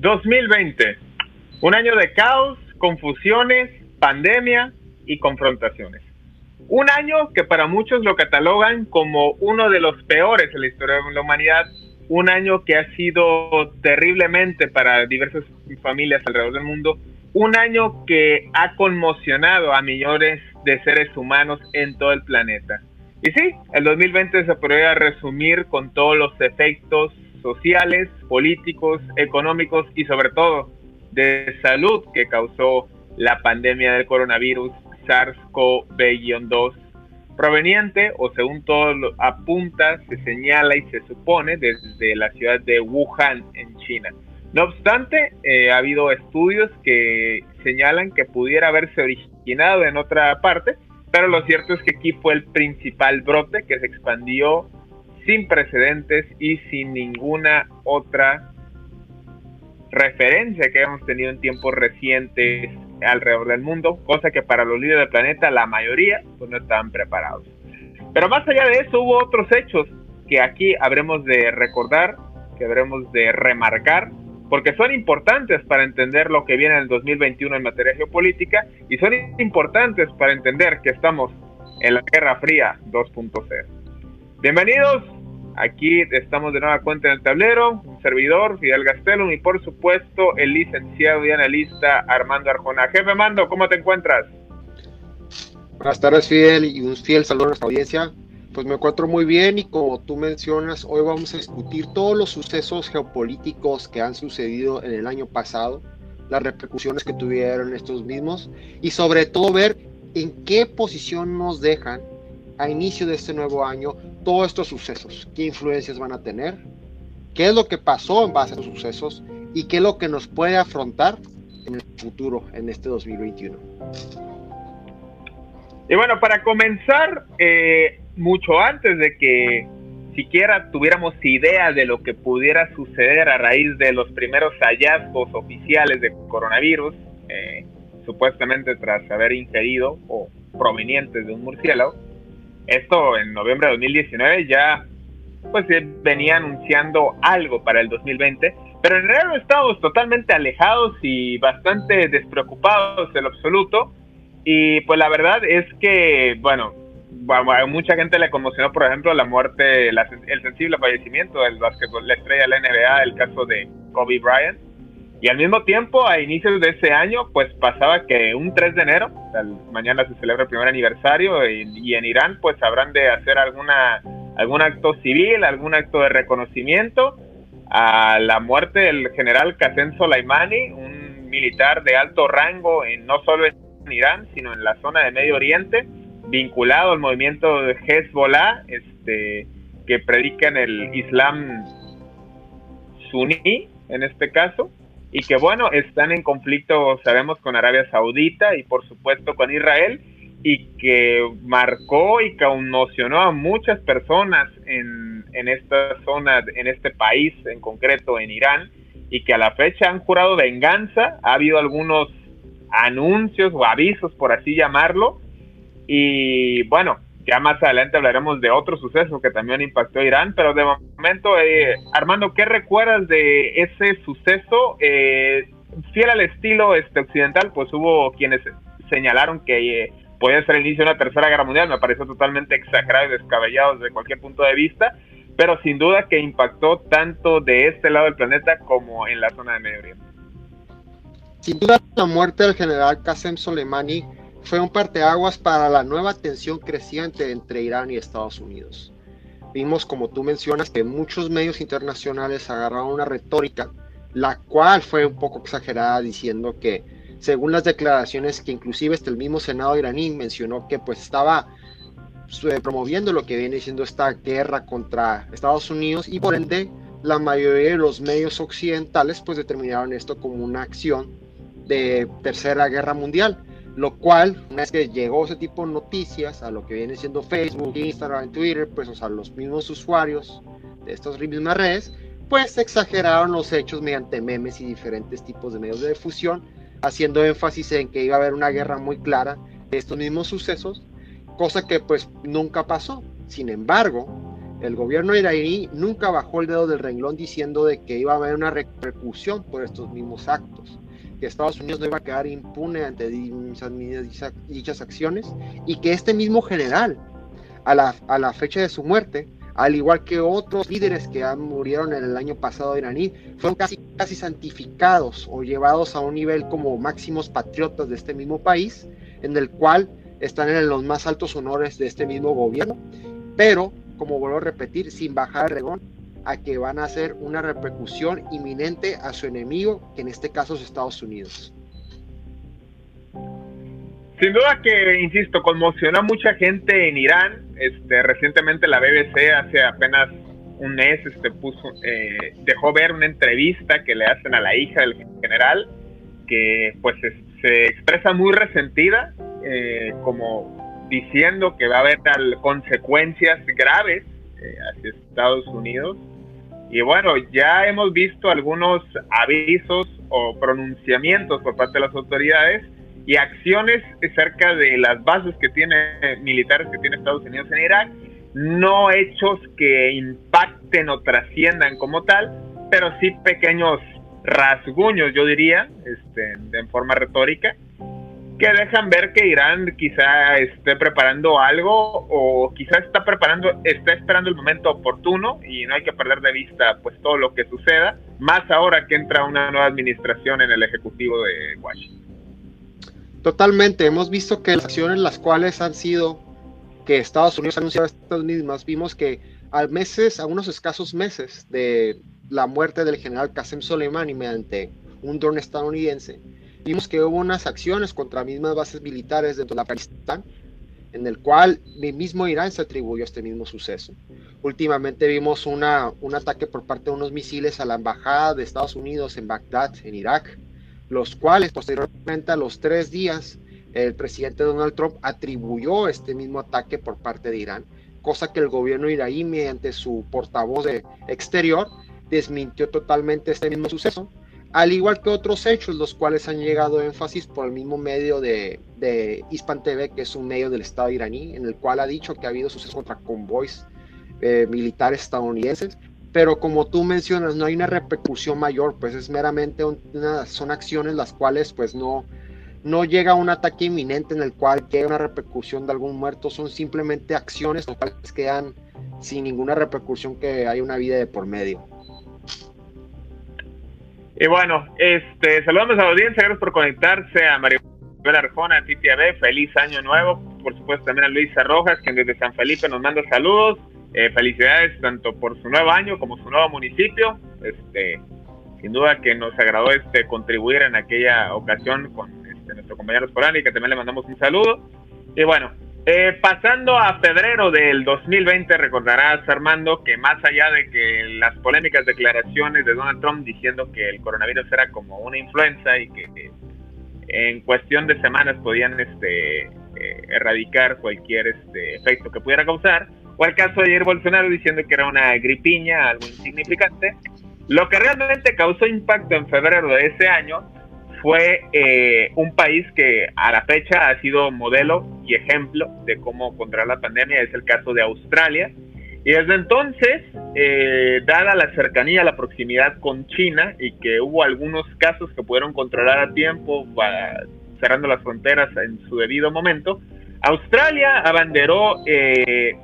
2020, un año de caos, confusiones, pandemia y confrontaciones. Un año que para muchos lo catalogan como uno de los peores en la historia de la humanidad, un año que ha sido terriblemente para diversas familias alrededor del mundo, un año que ha conmocionado a millones de seres humanos en todo el planeta. Y sí, el 2020 se podría resumir con todos los efectos sociales, políticos, económicos y sobre todo de salud que causó la pandemia del coronavirus SARS-CoV-2 proveniente o según todo apunta, se señala y se supone desde la ciudad de Wuhan en China. No obstante, eh, ha habido estudios que señalan que pudiera haberse originado en otra parte, pero lo cierto es que aquí fue el principal brote que se expandió sin precedentes y sin ninguna otra referencia que hemos tenido en tiempos recientes alrededor del mundo, cosa que para los líderes del planeta la mayoría pues, no estaban preparados. Pero más allá de eso hubo otros hechos que aquí habremos de recordar, que habremos de remarcar, porque son importantes para entender lo que viene en el 2021 en materia geopolítica y son importantes para entender que estamos en la Guerra Fría 2.0. Bienvenidos Aquí estamos de nueva cuenta en el tablero, un servidor, Fidel Gastelum, y por supuesto el licenciado y analista Armando Arjona. Jefe Mando, ¿cómo te encuentras? Buenas tardes, Fidel, y un fiel saludo a nuestra audiencia. Pues me encuentro muy bien y como tú mencionas, hoy vamos a discutir todos los sucesos geopolíticos que han sucedido en el año pasado, las repercusiones que tuvieron estos mismos y sobre todo ver en qué posición nos dejan a inicio de este nuevo año todos estos sucesos, qué influencias van a tener, qué es lo que pasó en base a estos sucesos y qué es lo que nos puede afrontar en el futuro, en este 2021. Y bueno, para comenzar, eh, mucho antes de que siquiera tuviéramos idea de lo que pudiera suceder a raíz de los primeros hallazgos oficiales de coronavirus, eh, supuestamente tras haber ingerido o provenientes de un murciélago, esto en noviembre de 2019 ya pues venía anunciando algo para el 2020, pero en realidad estamos totalmente alejados y bastante despreocupados lo absoluto. Y pues la verdad es que, bueno, mucha gente le conmocionó, por ejemplo, la muerte, el sensible fallecimiento del básquetbol, la estrella de la NBA, el caso de Kobe Bryant. Y al mismo tiempo, a inicios de ese año, pues pasaba que un 3 de enero, mañana se celebra el primer aniversario, y, en Irán pues habrán de hacer alguna, algún acto civil, algún acto de reconocimiento a la muerte del general Qasem Soleimani, un militar de alto rango en, no solo en Irán, sino en la zona de Medio Oriente, vinculado al movimiento de Hezbollah, este, que predican el Islam suní en este caso y que bueno, están en conflicto, sabemos, con Arabia Saudita y por supuesto con Israel y que marcó y conmocionó a muchas personas en, en esta zona, en este país en concreto, en Irán, y que a la fecha han jurado venganza. Ha habido algunos anuncios o avisos, por así llamarlo, y bueno, ya más adelante hablaremos de otro suceso que también impactó a Irán, pero de momento, eh, Armando, ¿qué recuerdas de ese suceso? Eh, fiel al estilo este, occidental, pues hubo quienes señalaron que eh, podía ser el inicio de una tercera guerra mundial, me pareció totalmente exagerado y descabellado desde cualquier punto de vista, pero sin duda que impactó tanto de este lado del planeta como en la zona de Medio. Sin duda, la muerte del general Qasem Soleimani fue un parteaguas para la nueva tensión creciente entre Irán y Estados Unidos. Vimos, como tú mencionas, que muchos medios internacionales agarraron una retórica, la cual fue un poco exagerada, diciendo que, según las declaraciones que inclusive hasta el mismo Senado iraní mencionó que pues estaba eh, promoviendo lo que viene siendo esta guerra contra Estados Unidos y por ende la mayoría de los medios occidentales pues determinaron esto como una acción de tercera guerra mundial lo cual, una vez que llegó ese tipo de noticias a lo que viene siendo Facebook, Instagram, Twitter, pues o sea, los mismos usuarios de estas mismas redes, pues exageraron los hechos mediante memes y diferentes tipos de medios de difusión, haciendo énfasis en que iba a haber una guerra muy clara de estos mismos sucesos, cosa que pues nunca pasó. Sin embargo, el gobierno iraní nunca bajó el dedo del renglón diciendo de que iba a haber una repercusión por estos mismos actos que Estados Unidos no iba a quedar impune ante dichas, acciones y que este mismo general, a la, a la fecha de su muerte, al igual que otros líderes que murieron en el año pasado iraní, fueron casi, casi santificados o llevados a un nivel como máximos patriotas de este mismo país, en el cual están en los más altos honores de este mismo gobierno, pero, como vuelvo a repetir, sin bajar el regón, a que van a hacer una repercusión inminente a su enemigo, que en este caso es Estados Unidos. Sin duda que, insisto, conmocionó a mucha gente en Irán. Este, recientemente la BBC hace apenas un mes este, puso, eh, dejó ver una entrevista que le hacen a la hija del general, que pues se, expresa muy resentida, eh, como diciendo que va a haber consecuencias graves eh, hacia Estados Unidos. Y bueno, ya hemos visto algunos avisos o pronunciamientos por parte de las autoridades y acciones cerca de las bases que tiene militares que tiene Estados Unidos en Irak, no hechos que impacten o trasciendan como tal, pero sí pequeños rasguños, yo diría, este, en forma retórica, que dejan ver que Irán quizá esté preparando algo o quizá está preparando, está esperando el momento oportuno y no hay que perder de vista pues todo lo que suceda, más ahora que entra una nueva administración en el ejecutivo de Washington. Totalmente, hemos visto que las acciones las cuales han sido que Estados Unidos ha anunciado estas mismas, vimos que a meses, a unos escasos meses de la muerte del general Qasem Soleimani mediante un dron estadounidense, vimos que hubo unas acciones contra mismas bases militares dentro de Afganistán, en el cual el mismo Irán se atribuyó a este mismo suceso. Últimamente vimos una, un ataque por parte de unos misiles a la embajada de Estados Unidos en Bagdad, en Irak, los cuales posteriormente a los tres días el presidente Donald Trump atribuyó este mismo ataque por parte de Irán, cosa que el gobierno iraní mediante su portavoz de exterior desmintió totalmente este mismo suceso al igual que otros hechos, los cuales han llegado énfasis por el mismo medio de, de Hispan TV, que es un medio del Estado iraní, en el cual ha dicho que ha habido sucesos contra convoys eh, militares estadounidenses, pero como tú mencionas, no hay una repercusión mayor, pues es meramente una, son acciones las cuales pues no, no llega a un ataque inminente en el cual queda una repercusión de algún muerto, son simplemente acciones las cuales quedan sin ninguna repercusión que hay una vida de por medio. Y bueno, este, saludamos a la audiencia, gracias por conectarse a Mario Arjona, a Titi feliz año nuevo, por supuesto también a Luisa Rojas, quien desde San Felipe nos manda saludos, eh, felicidades tanto por su nuevo año como su nuevo municipio, este, sin duda que nos agradó este contribuir en aquella ocasión con este, nuestro compañero Sporani, que también le mandamos un saludo, y bueno, eh, pasando a febrero del 2020, recordarás, Armando, que más allá de que las polémicas declaraciones de Donald Trump diciendo que el coronavirus era como una influenza y que, en cuestión de semanas podían este, eh, erradicar cualquier este, efecto que pudiera causar, o el caso de Jair Bolsonaro diciendo que era una gripiña, algo insignificante, lo que realmente causó impacto en febrero de ese año fue eh, un país que a la fecha ha sido modelo y ejemplo de cómo controlar la pandemia, es el caso de Australia. Y desde entonces, eh, dada la cercanía, la proximidad con China y que hubo algunos casos que pudieron controlar a tiempo, cerrando las fronteras en su debido momento, Australia abanderó, eh,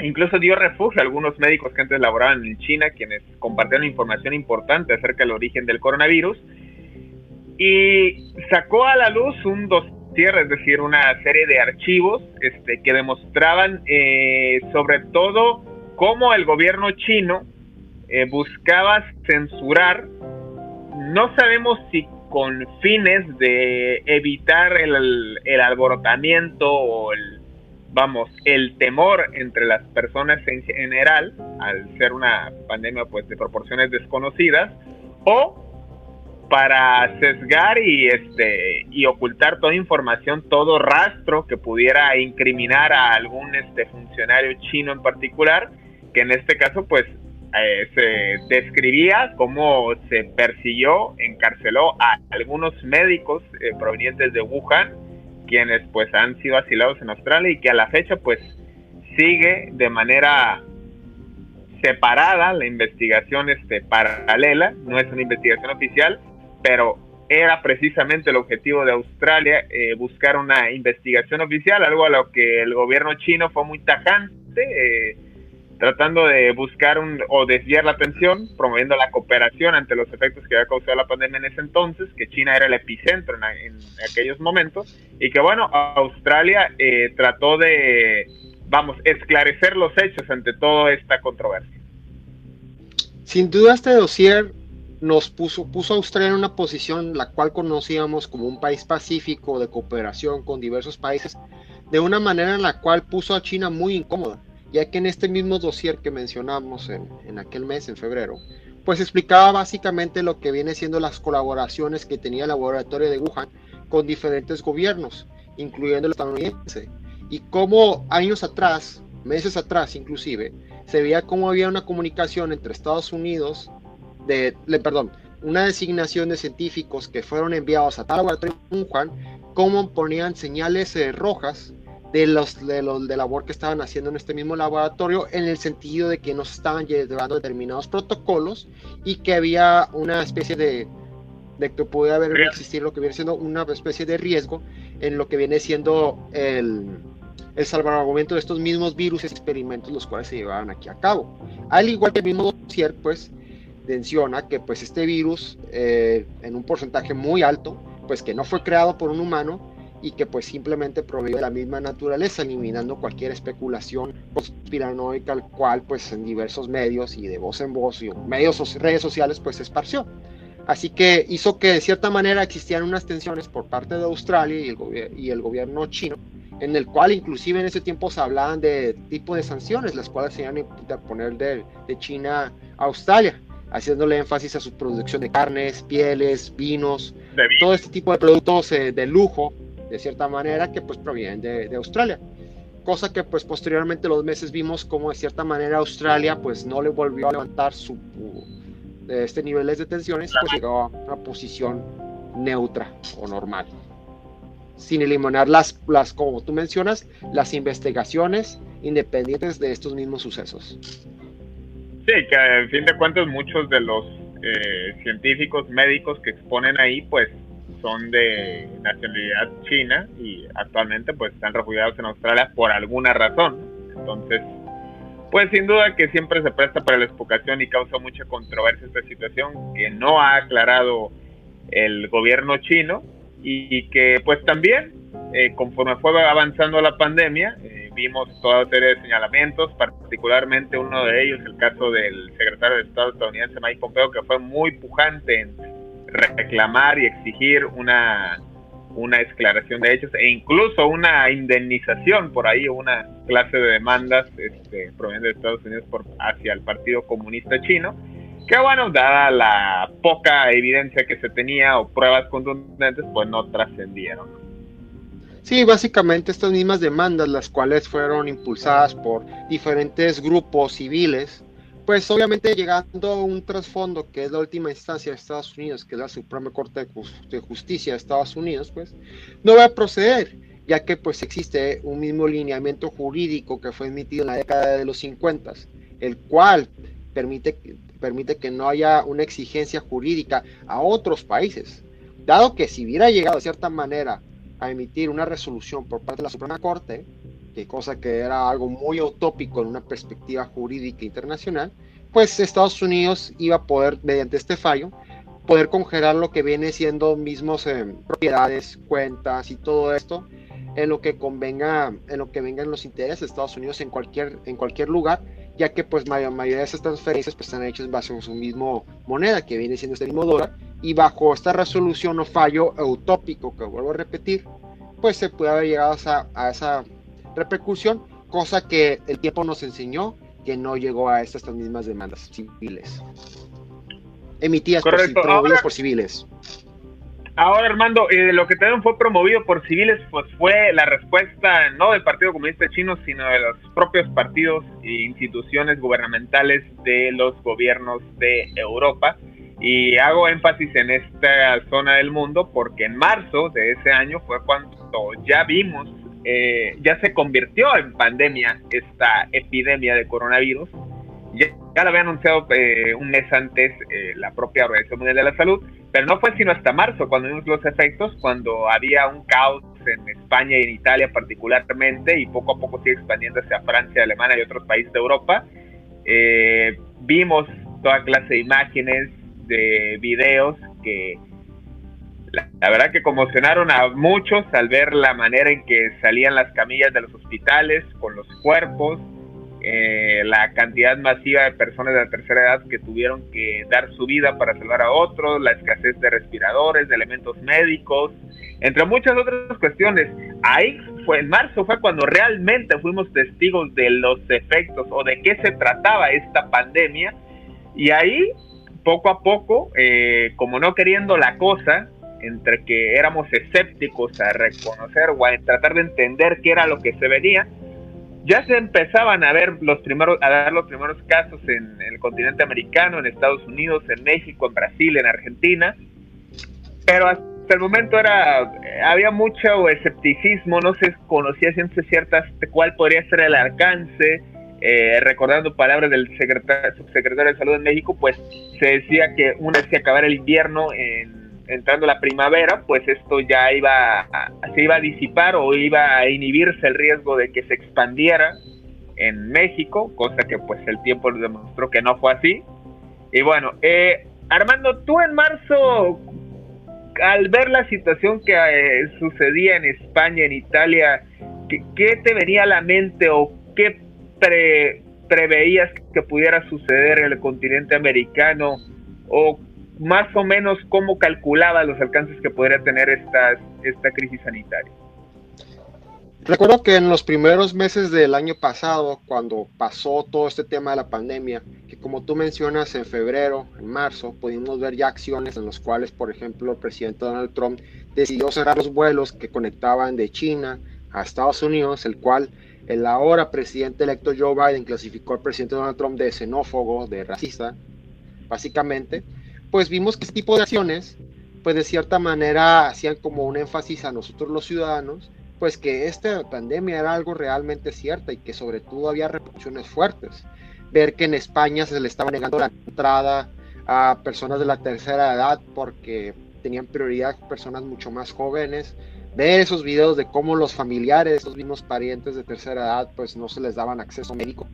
incluso dio refugio a algunos médicos que antes laboraban en China, quienes compartieron información importante acerca del origen del coronavirus, y sacó a la luz un dossier, es decir, una serie de archivos este, que demostraban eh, sobre todo cómo el gobierno chino eh, buscaba censurar, no sabemos si con fines de evitar el, el alborotamiento o el, vamos, el temor entre las personas en general, al ser una pandemia pues de proporciones desconocidas, o para sesgar y este y ocultar toda información, todo rastro que pudiera incriminar a algún este funcionario chino en particular, que en este caso pues eh, se describía cómo se persiguió, encarceló a algunos médicos eh, provenientes de Wuhan, quienes pues han sido asilados en Australia y que a la fecha pues sigue de manera separada la investigación este paralela, no es una investigación oficial, pero era precisamente el objetivo de Australia eh, buscar una investigación oficial, algo a lo que el gobierno chino fue muy tajante, eh, tratando de buscar un, o desviar la atención, promoviendo la cooperación ante los efectos que había causado la pandemia en ese entonces, que China era el epicentro en, aquellos momentos, y que bueno, Australia eh, trató de, vamos, esclarecer los hechos ante toda esta controversia. Sin duda este dossier nos puso, puso a Australia en una posición la cual conocíamos como un país pacífico de cooperación con diversos países, de una manera en la cual puso a China muy incómoda, ya que en este mismo dossier que mencionamos en, en aquel mes, en febrero, pues explicaba básicamente lo que viene siendo las colaboraciones que tenía el laboratorio de Wuhan con diferentes gobiernos, incluyendo el estadounidense, y cómo años atrás, meses atrás inclusive, se veía cómo había una comunicación entre Estados Unidos, de, perdón, una designación de científicos que fueron enviados a tal laboratorio Wuhan, cómo ponían señales eh, rojas de los, de los de labor que estaban haciendo en este mismo laboratorio en el sentido de que nos estaban llevando determinados protocolos y que había una especie de de que puede haber existir lo que viene siendo una especie de riesgo en lo que viene siendo el, el salvaguardamiento de estos mismos virus experimentos los cuales se llevaban aquí a cabo. Al igual que el mismo dossier, pues menciona que pues este virus eh, en un porcentaje muy alto, pues que no fue creado por un humano y que pues simplemente proviene de la misma naturaleza, eliminando cualquier especulación conspiranoica al cual pues en diversos medios y de voz en voz y medios redes sociales pues se esparció. Así que hizo que de cierta manera existían unas tensiones por parte de Australia y el, y el gobierno chino, en el cual inclusive en ese tiempo se hablaban de tipo de sanciones, las cuales se iban a poner de, de China a Australia haciéndole énfasis a su producción de carnes, pieles, vinos, todo este tipo de productos eh, de lujo, de cierta manera, que pues provienen de, Australia. Cosa que pues posteriormente los meses vimos como de cierta manera Australia pues no le volvió a levantar su, este niveles de tensiones, pues llegó a una posición neutra o normal. Sin eliminar las, las, como tú mencionas, las investigaciones independientes de estos mismos sucesos. Sí, que en fin de cuentas muchos de los eh, científicos médicos que exponen ahí pues son de nacionalidad china y actualmente pues están refugiados en Australia por alguna razón. Entonces, pues sin duda que siempre se presta para la explicación y causa mucha controversia esta situación que no ha aclarado el gobierno chino y que pues también eh, conforme fue avanzando la pandemia, eh, vimos toda serie de señalamientos, particularmente uno de ellos, el caso del secretario de Estado estadounidense Mike Pompeo, que fue muy pujante en reclamar y exigir una, una esclaración de hechos e incluso una indemnización por ahí, una clase de demandas este, provenientes de Estados Unidos por, hacia el Partido Comunista Chino, que bueno, dada la poca evidencia que se tenía o pruebas contundentes, pues no trascendieron. Sí, básicamente estas mismas demandas, las cuales fueron impulsadas por diferentes grupos civiles, pues obviamente llegando a un trasfondo que es la última instancia de Estados Unidos, que es la Suprema Corte de Justicia de Estados Unidos, pues no va a proceder. ya que pues existe un mismo lineamiento jurídico que fue emitido en la década de los 50, el cual permite, permite que no haya una exigencia jurídica a otros países, dado que si hubiera llegado de cierta manera a emitir una resolución por parte de la Suprema Corte, que cosa que era algo muy utópico en una perspectiva jurídica internacional, pues Estados Unidos iba a poder, mediante este fallo, poder congelar lo que viene siendo mismos eh, propiedades, cuentas y todo esto en lo que convenga, en lo que vengan los intereses de Estados Unidos en cualquier, en cualquier lugar, ya que pues la mayoría de esas transferencias pues están hechas bajo su mismo moneda, que viene siendo este mismo dólar, y bajo esta resolución o fallo utópico que vuelvo a repetir, pues se puede haber llegado a esa repercusión, cosa que el tiempo nos enseñó que no llegó a estas, mismas demandas civiles. Emitidas por, promovidas por civiles. Ahora, Armando, eh, lo que también fue promovido por civiles pues fue la respuesta no del Partido Comunista Chino, sino de los propios partidos e instituciones gubernamentales de los gobiernos de Europa. Y hago énfasis en esta zona del mundo porque en marzo de ese año fue cuando ya vimos eh, ya se convirtió en pandemia esta epidemia de coronavirus. Ya, lo había anunciado eh, un mes antes eh, la propia Organización Mundial de la Salud, pero no fue sino hasta marzo cuando vimos los efectos, cuando había un caos en España y en Italia particularmente, y poco a poco sigue expandiéndose a Francia, Alemania y otros países de Europa. vimos toda clase de imágenes, de videos que la, verdad que conmocionaron a muchos al ver la manera en que salían las camillas de los hospitales con los cuerpos, eh, la cantidad masiva de personas de la tercera edad que tuvieron que dar su vida para salvar a otros, la escasez de respiradores, de elementos médicos, entre muchas otras cuestiones. Ahí fue en marzo fue cuando realmente fuimos testigos de los efectos o de qué se trataba esta pandemia y ahí poco a poco, eh, como no queriendo la cosa, entre que éramos escépticos a reconocer o a tratar de entender qué era lo que se venía, ya se empezaban a ver los primeros, a dar los primeros casos en, el continente americano, en Estados Unidos, en México, en Brasil, en Argentina, pero hasta el momento era, había mucho escepticismo, no se conocía ciencia cierta cuál podría ser el alcance, eh, recordando palabras del subsecretario de Salud en México, pues se decía que una vez que acabara el invierno en entrando la primavera, pues esto ya iba a, se iba a disipar o iba a inhibirse el riesgo de que se expandiera en México, cosa que pues el tiempo demostró que no fue así. Y bueno, eh, Armando, tú en marzo, al ver la situación que eh, sucedía en España, en Italia, ¿qué, te venía a la mente o qué preveías que pudiera suceder en el continente americano? ¿O más o menos cómo calculaba los alcances que podría tener esta, esta crisis sanitaria. Recuerdo que en los primeros meses del año pasado, cuando pasó todo este tema de la pandemia, que como tú mencionas en febrero, en marzo, pudimos ver ya acciones en las cuales, por ejemplo, el presidente Donald Trump decidió cerrar los vuelos que conectaban de China a Estados Unidos, el cual el ahora presidente electo Joe Biden clasificó al presidente Donald Trump de xenófobo, de racista, básicamente pues vimos que este tipo de acciones, pues de cierta manera hacían como un énfasis a nosotros los ciudadanos, pues que esta pandemia era algo realmente cierto y que sobre todo había repercusiones fuertes. Ver que en España se le estaba negando la entrada a personas de la tercera edad porque tenían prioridad personas mucho más jóvenes, ver esos videos de cómo los familiares de estos mismos parientes de tercera edad pues no se les daban acceso médico,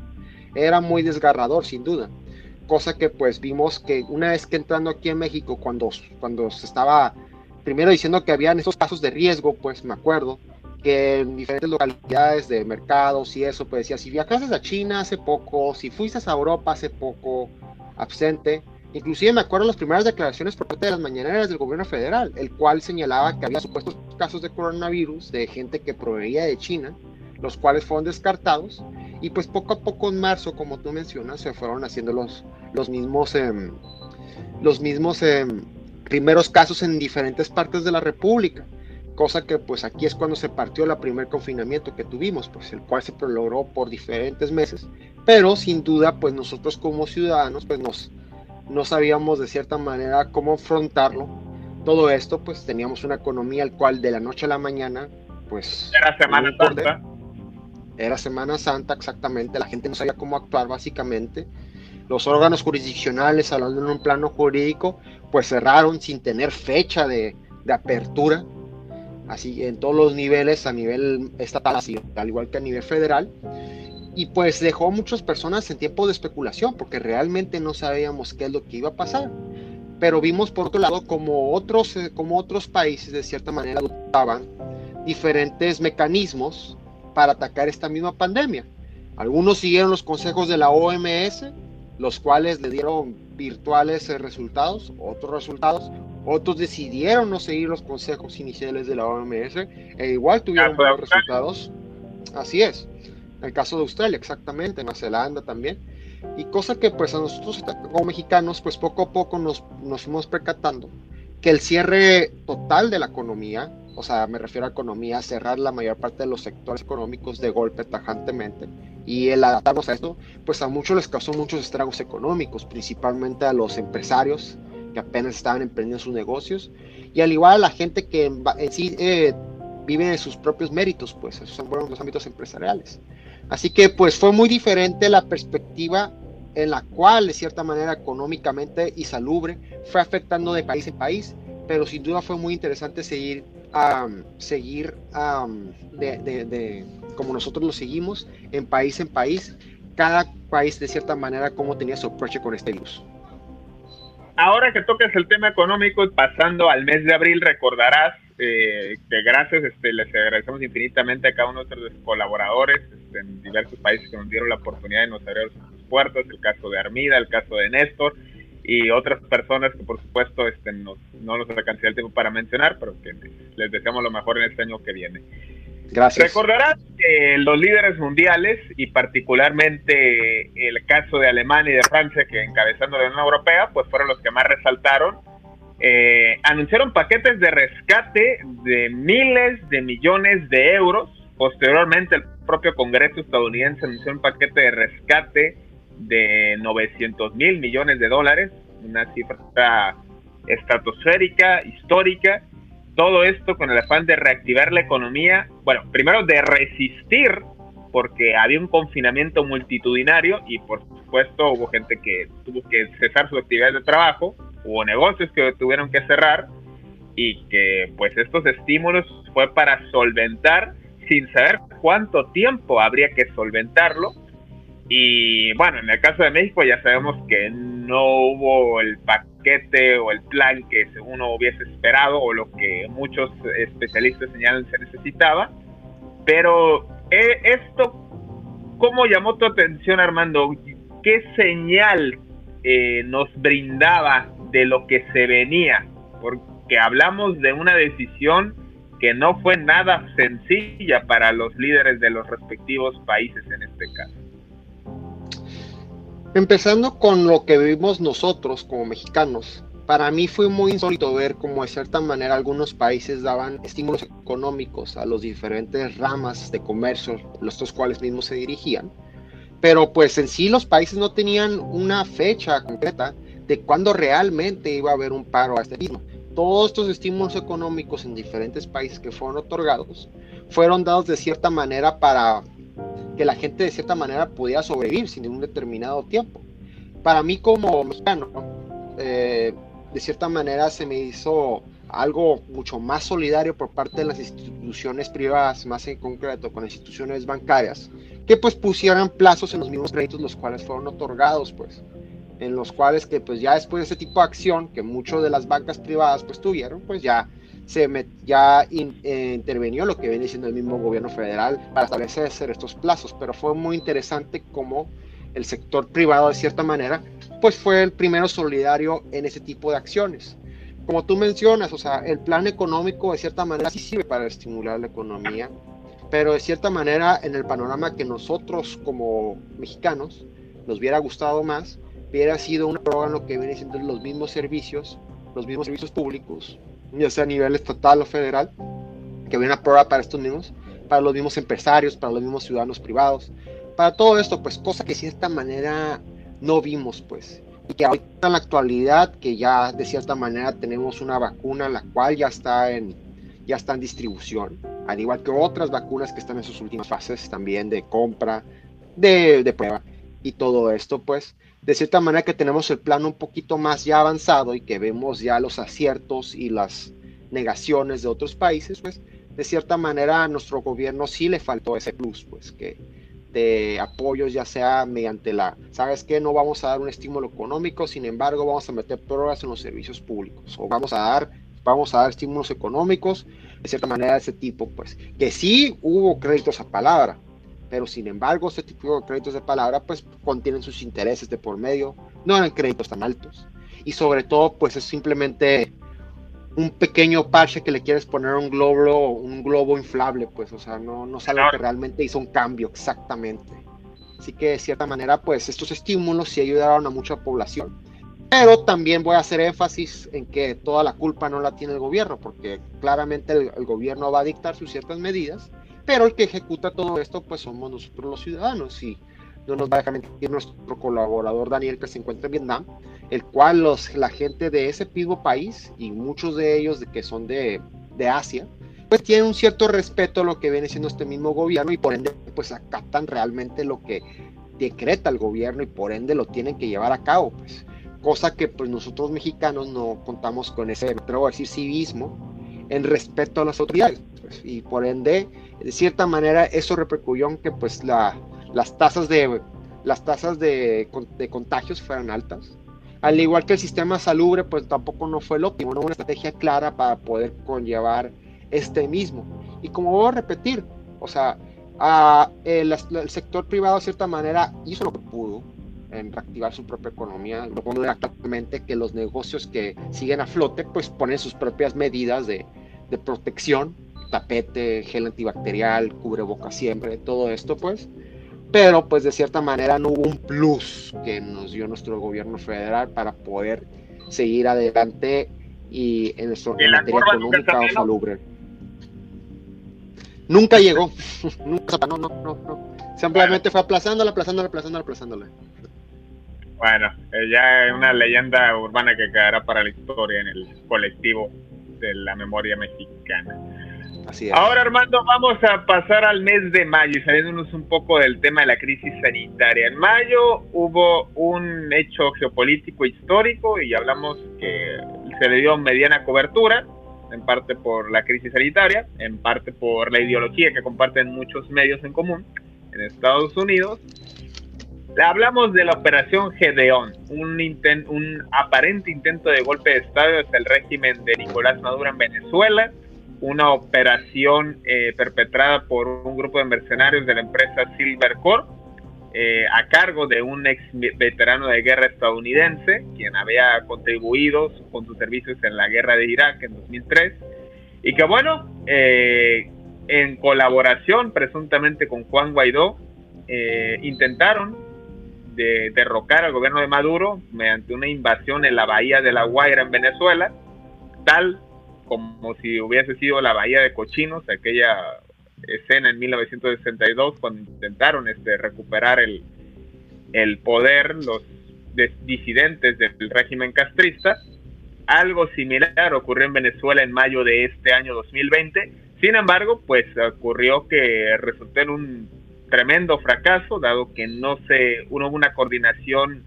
era muy desgarrador sin duda cosa que pues vimos que una vez que entrando aquí en México, cuando, cuando se estaba primero diciendo que habían esos casos de riesgo, pues me acuerdo que en diferentes localidades de mercados y eso, pues decía, si viajaste a China hace poco, si fuiste a Europa hace poco, absente, inclusive me acuerdo las primeras declaraciones por parte de las mañaneras del gobierno federal, el cual señalaba que había supuestos casos de coronavirus de gente que proveía de China, los cuales fueron descartados y pues poco a poco en marzo, como tú mencionas, se fueron haciendo los, los mismos, em, los mismos em, primeros casos en diferentes partes de la República. Cosa que pues aquí es cuando se partió el primer confinamiento que tuvimos, pues el cual se prolongó por diferentes meses. Pero sin duda pues nosotros como ciudadanos pues nos, no sabíamos de cierta manera cómo afrontarlo. Todo esto pues teníamos una economía al cual de la noche a la mañana pues... Era Semana Santa. Era Semana Santa, exactamente. La gente no sabía cómo actuar, básicamente. Los órganos jurisdiccionales, hablando en un plano jurídico, pues cerraron sin tener fecha de, de apertura así en todos los niveles, a nivel estatal, así, al igual que a nivel federal. Y pues dejó a muchas personas en tiempo de especulación, porque realmente no sabíamos qué es lo que iba a pasar. Pero vimos por otro lado como otros, eh, como otros países de cierta manera adoptaban diferentes mecanismos para atacar esta misma pandemia. Algunos siguieron los consejos de la OMS, los cuales le dieron virtuales eh, resultados, otros resultados, otros decidieron no seguir los consejos iniciales de la OMS e igual tuvieron buenos resultados. Así es. El caso de Australia, exactamente, Nueva Zelanda también. Y cosa que pues a nosotros como mexicanos pues poco a poco nos, nos fuimos percatando que el cierre total de la economía, o sea, me refiero a economía, cerrar la mayor parte de los sectores económicos de golpe tajantemente y el adaptarnos a esto, pues a muchos les causó muchos estragos económicos, principalmente a los empresarios, que apenas estaban emprendiendo sus negocios, y al igual a la gente que en, sí eh, vive de sus propios méritos, pues esos son buenos los ámbitos empresariales. Así que pues fue muy diferente la perspectiva en la cual de cierta manera económicamente y salubre fue afectando de país en país, pero sin duda fue muy interesante seguir, seguir de, de, como nosotros lo seguimos, en país en país, cada país de cierta manera cómo tenía su approach con este virus. Ahora que tocas el tema económico, pasando al mes de abril, recordarás eh, que gracias, este, les agradecemos infinitamente a cada uno de nuestros colaboradores este, en diversos países que nos dieron la oportunidad de nos abrir sus puertas, el caso de Armida, el caso de Néstor y otras personas que por supuesto este, nos, no nos alcanzará el tiempo para mencionar, pero que les deseamos lo mejor en este año que viene. Gracias. Recordarás que los líderes mundiales y particularmente el caso de Alemania y de Francia que encabezando la Unión Europea, pues fueron los que más resaltaron. Eh, anunciaron paquetes de rescate de miles de millones de euros. Posteriormente el propio Congreso estadounidense anunció un paquete de rescate de 900 mil millones de dólares, una cifra estratosférica, histórica todo esto con el afán de reactivar la economía, bueno, primero de resistir, porque había un confinamiento multitudinario y por supuesto hubo gente que tuvo que cesar sus actividades de trabajo, hubo negocios que tuvieron que cerrar y que pues estos estímulos fue para solventar sin saber cuánto tiempo habría que solventarlo. Y bueno, en el caso de México ya sabemos que no hubo el pacto o el plan que uno hubiese esperado o lo que muchos especialistas señalan se necesitaba. Pero eh, esto, ¿cómo llamó tu atención Armando? ¿Qué señal eh, nos brindaba de lo que se venía? Porque hablamos de una decisión que no fue nada sencilla para los líderes de los respectivos países en este caso. Empezando con lo que vivimos nosotros como mexicanos, para mí fue muy insólito ver cómo de cierta manera algunos países daban estímulos económicos a los diferentes ramas de comercio, los cuales mismos se dirigían, pero pues en sí los países no tenían una fecha concreta de cuándo realmente iba a haber un paro a este mismo. Todos estos estímulos económicos en diferentes países que fueron otorgados fueron dados de cierta manera para que la gente de cierta manera pudiera sobrevivir sin un determinado tiempo. Para mí como mexicano, eh, de cierta manera se me hizo algo mucho más solidario por parte de las instituciones privadas, más en concreto con instituciones bancarias, que pues pusieran plazos en los mismos créditos los cuales fueron otorgados, pues, en los cuales que pues ya después de ese tipo de acción que muchas de las bancas privadas pues tuvieron, pues ya se ya eh, intervenió lo que viene siendo el mismo gobierno federal para establecer estos plazos, pero fue muy interesante cómo el sector privado de cierta manera pues fue el primero solidario en ese tipo de acciones. Como tú mencionas, o sea, el plan económico de cierta manera sí sirve para estimular la economía, pero de cierta manera en el panorama que nosotros como mexicanos nos hubiera gustado más, hubiera sido un programa que viene siendo los mismos servicios, los mismos servicios públicos, ya sea a nivel estatal o federal, que viene a prueba para estos mismos, para los mismos empresarios, para los mismos ciudadanos privados, para todo esto, pues cosa que de cierta manera no vimos, pues. Y que ahorita en la actualidad, que ya de cierta manera tenemos una vacuna, la cual ya está en, ya está en distribución, al igual que otras vacunas que están en sus últimas fases también de compra, de, de prueba y todo esto, pues de cierta manera que tenemos el plano un poquito más ya avanzado y que vemos ya los aciertos y las negaciones de otros países, pues de cierta manera a nuestro gobierno sí le faltó ese plus, pues que de apoyos, ya sea mediante la, ¿sabes qué? No vamos a dar un estímulo económico, sin embargo, vamos a meter pruebas en los servicios públicos o vamos a dar, vamos a dar estímulos económicos, de cierta manera de ese tipo, pues que sí hubo créditos a palabra, pero sin embargo, este tipo de créditos de palabra, pues contienen sus intereses de por medio, no eran créditos tan altos y sobre todo, pues es simplemente un pequeño parche que le quieres poner un globo, un globo inflable, pues, o sea, no, no es algo que realmente hizo un cambio exactamente. Así que de cierta manera, pues, estos estímulos sí ayudaron a mucha población. Pero también voy a hacer énfasis en que toda la culpa no la tiene el gobierno, porque claramente el, el gobierno va a dictar sus ciertas medidas, pero el que ejecuta todo esto, pues, somos nosotros los ciudadanos. Y no nos va a dejar mentir nuestro colaborador Daniel que se encuentra en Vietnam, el cual los, la gente de ese mismo país y muchos de ellos de que son de, de Asia, pues tienen un cierto respeto a lo que viene siendo este mismo gobierno y por ende pues acatan realmente lo que decreta el gobierno y por ende lo tienen que llevar a cabo, pues cosa que pues nosotros mexicanos no contamos con ese, me atrevo a decir, civismo en respeto a las autoridades pues, y por ende de cierta manera eso repercuyó en que pues la, las tasas de, las tasas de, contagios fueran altas. Al igual que el sistema salubre, pues tampoco no fue el óptimo, no una estrategia clara para poder conllevar este mismo. Y como voy a repetir, o sea, el, el, sector privado de cierta manera hizo lo que pudo en reactivar su propia economía. Lo actualmente que los negocios que siguen a flote, pues ponen sus propias medidas de protección, tapete, gel antibacterial, cubreboca siempre, todo esto, pues pero pues de cierta manera no hubo un plus que nos dio nuestro gobierno federal para poder seguir adelante y en, nuestro, en materia económica o salubre. Nunca llegó, nunca, no, no, no, no. Simplemente fue aplazándola, aplazándola, aplazándola, aplazándola. Bueno, eh, ya es una leyenda urbana que quedará para la historia en el colectivo de la memoria mexicana. Ahora, Armando, vamos a pasar al mes de mayo y saliéndonos un poco del tema de la crisis sanitaria. En mayo hubo un hecho geopolítico histórico y hablamos que se le dio mediana cobertura, en parte por la crisis sanitaria, en parte por la ideología que comparten muchos medios en común en Estados Unidos. Hablamos de la operación Gedeón, un, un aparente intento de golpe de Estado hacia el régimen de Nicolás Maduro en Venezuela una operación eh, perpetrada por un grupo de mercenarios de la empresa Silvercorp eh, a cargo de un ex veterano de guerra estadounidense, quien había contribuido con sus servicios en la guerra de Irak en 2003, y que bueno, eh, en colaboración presuntamente con Juan Guaidó, intentaron de derrocar al gobierno de Maduro mediante una invasión en la bahía de La Guaira en Venezuela, tal como si hubiese sido la Bahía de Cochinos, aquella escena en 1962 cuando intentaron este, recuperar el, el poder los disidentes del régimen castrista. Algo similar ocurrió en Venezuela en mayo de este año 2020. Sin embargo, pues ocurrió que resultó en un tremendo fracaso, dado que no se hubo una coordinación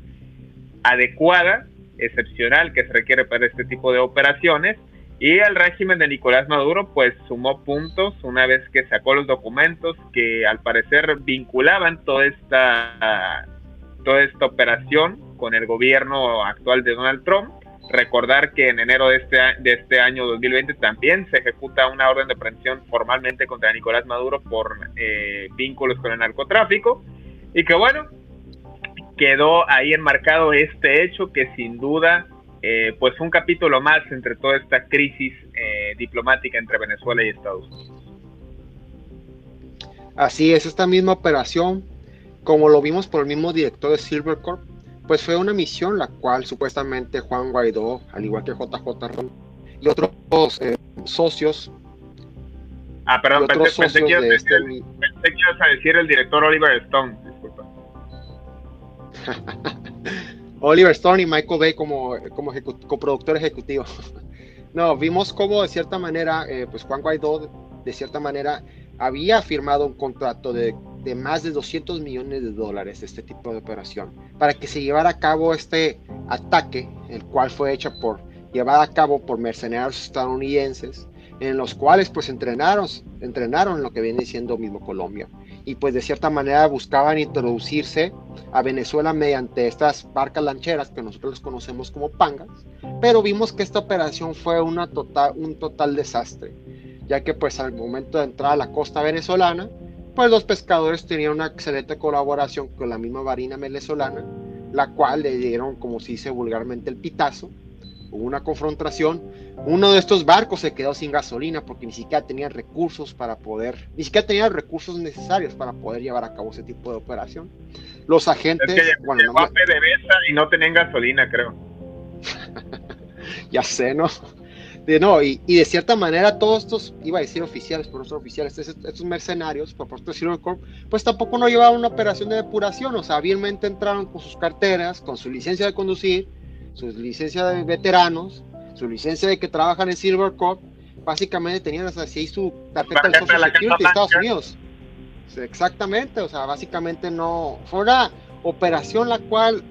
adecuada, excepcional que se requiere para este tipo de operaciones y el régimen de Nicolás Maduro pues sumó puntos una vez que sacó los documentos que al parecer vinculaban toda esta, toda esta operación con el gobierno actual de Donald Trump. Recordar que en enero de este, de este año 2020 también se ejecuta una orden de aprehensión formalmente contra Nicolás Maduro por eh, vínculos con el narcotráfico. Y que bueno, quedó ahí enmarcado este hecho que sin duda eh, pues un capítulo más entre toda esta crisis eh, diplomática entre Venezuela y Estados Unidos. Así es, esta misma operación, como lo vimos por el mismo director de Silvercorp, pues fue una misión la cual supuestamente Juan Guaidó, al igual que JJ Ron y otros eh, socios. Ah, perdón, pensé, pensé, que ibas este... pensé, que ibas a decir el director Oliver Stone, disculpa. Oliver Stone y Michael Bay como, como coproductor ejecutivo. no, vimos como de cierta manera, eh, pues Juan Guaidó de cierta manera, había firmado un contrato de, de, más de 200 millones de dólares de este tipo de operación para que se llevara a cabo este ataque, el cual fue hecho por, llevado a cabo por mercenarios estadounidenses, en los cuales pues entrenaron, entrenaron lo que viene siendo mismo Colombia y pues de cierta manera buscaban introducirse a Venezuela mediante estas barcas lancheras que nosotros conocemos como pangas, pero vimos que esta operación fue una total, un total desastre, ya que pues al momento de entrar a la costa venezolana, pues los pescadores tenían una excelente colaboración con la misma marina venezolana, la cual le dieron, como se dice vulgarmente, el pitazo, hubo una confrontación uno de estos barcos se quedó sin gasolina porque ni siquiera tenían recursos para poder, ni siquiera tenían recursos necesarios para poder llevar a cabo ese tipo de operación. Los agentes, es que bueno, no, y no tenían gasolina, creo. ya sé, ¿no? De, no, y, y, de cierta manera todos estos, iba a decir oficiales, pero no son oficiales, estos, mercenarios, por por decirlo pues tampoco no llevaban una operación de depuración, o sea, hábilmente entraron con sus carteras, con su licencia de conducir, su licencia de veteranos, su licencia de que trabajan en Silver Corp, básicamente tenían así su tarjeta de Social Security de Estados Unidos. Exactamente, o sea, básicamente no. Fue una operación la cual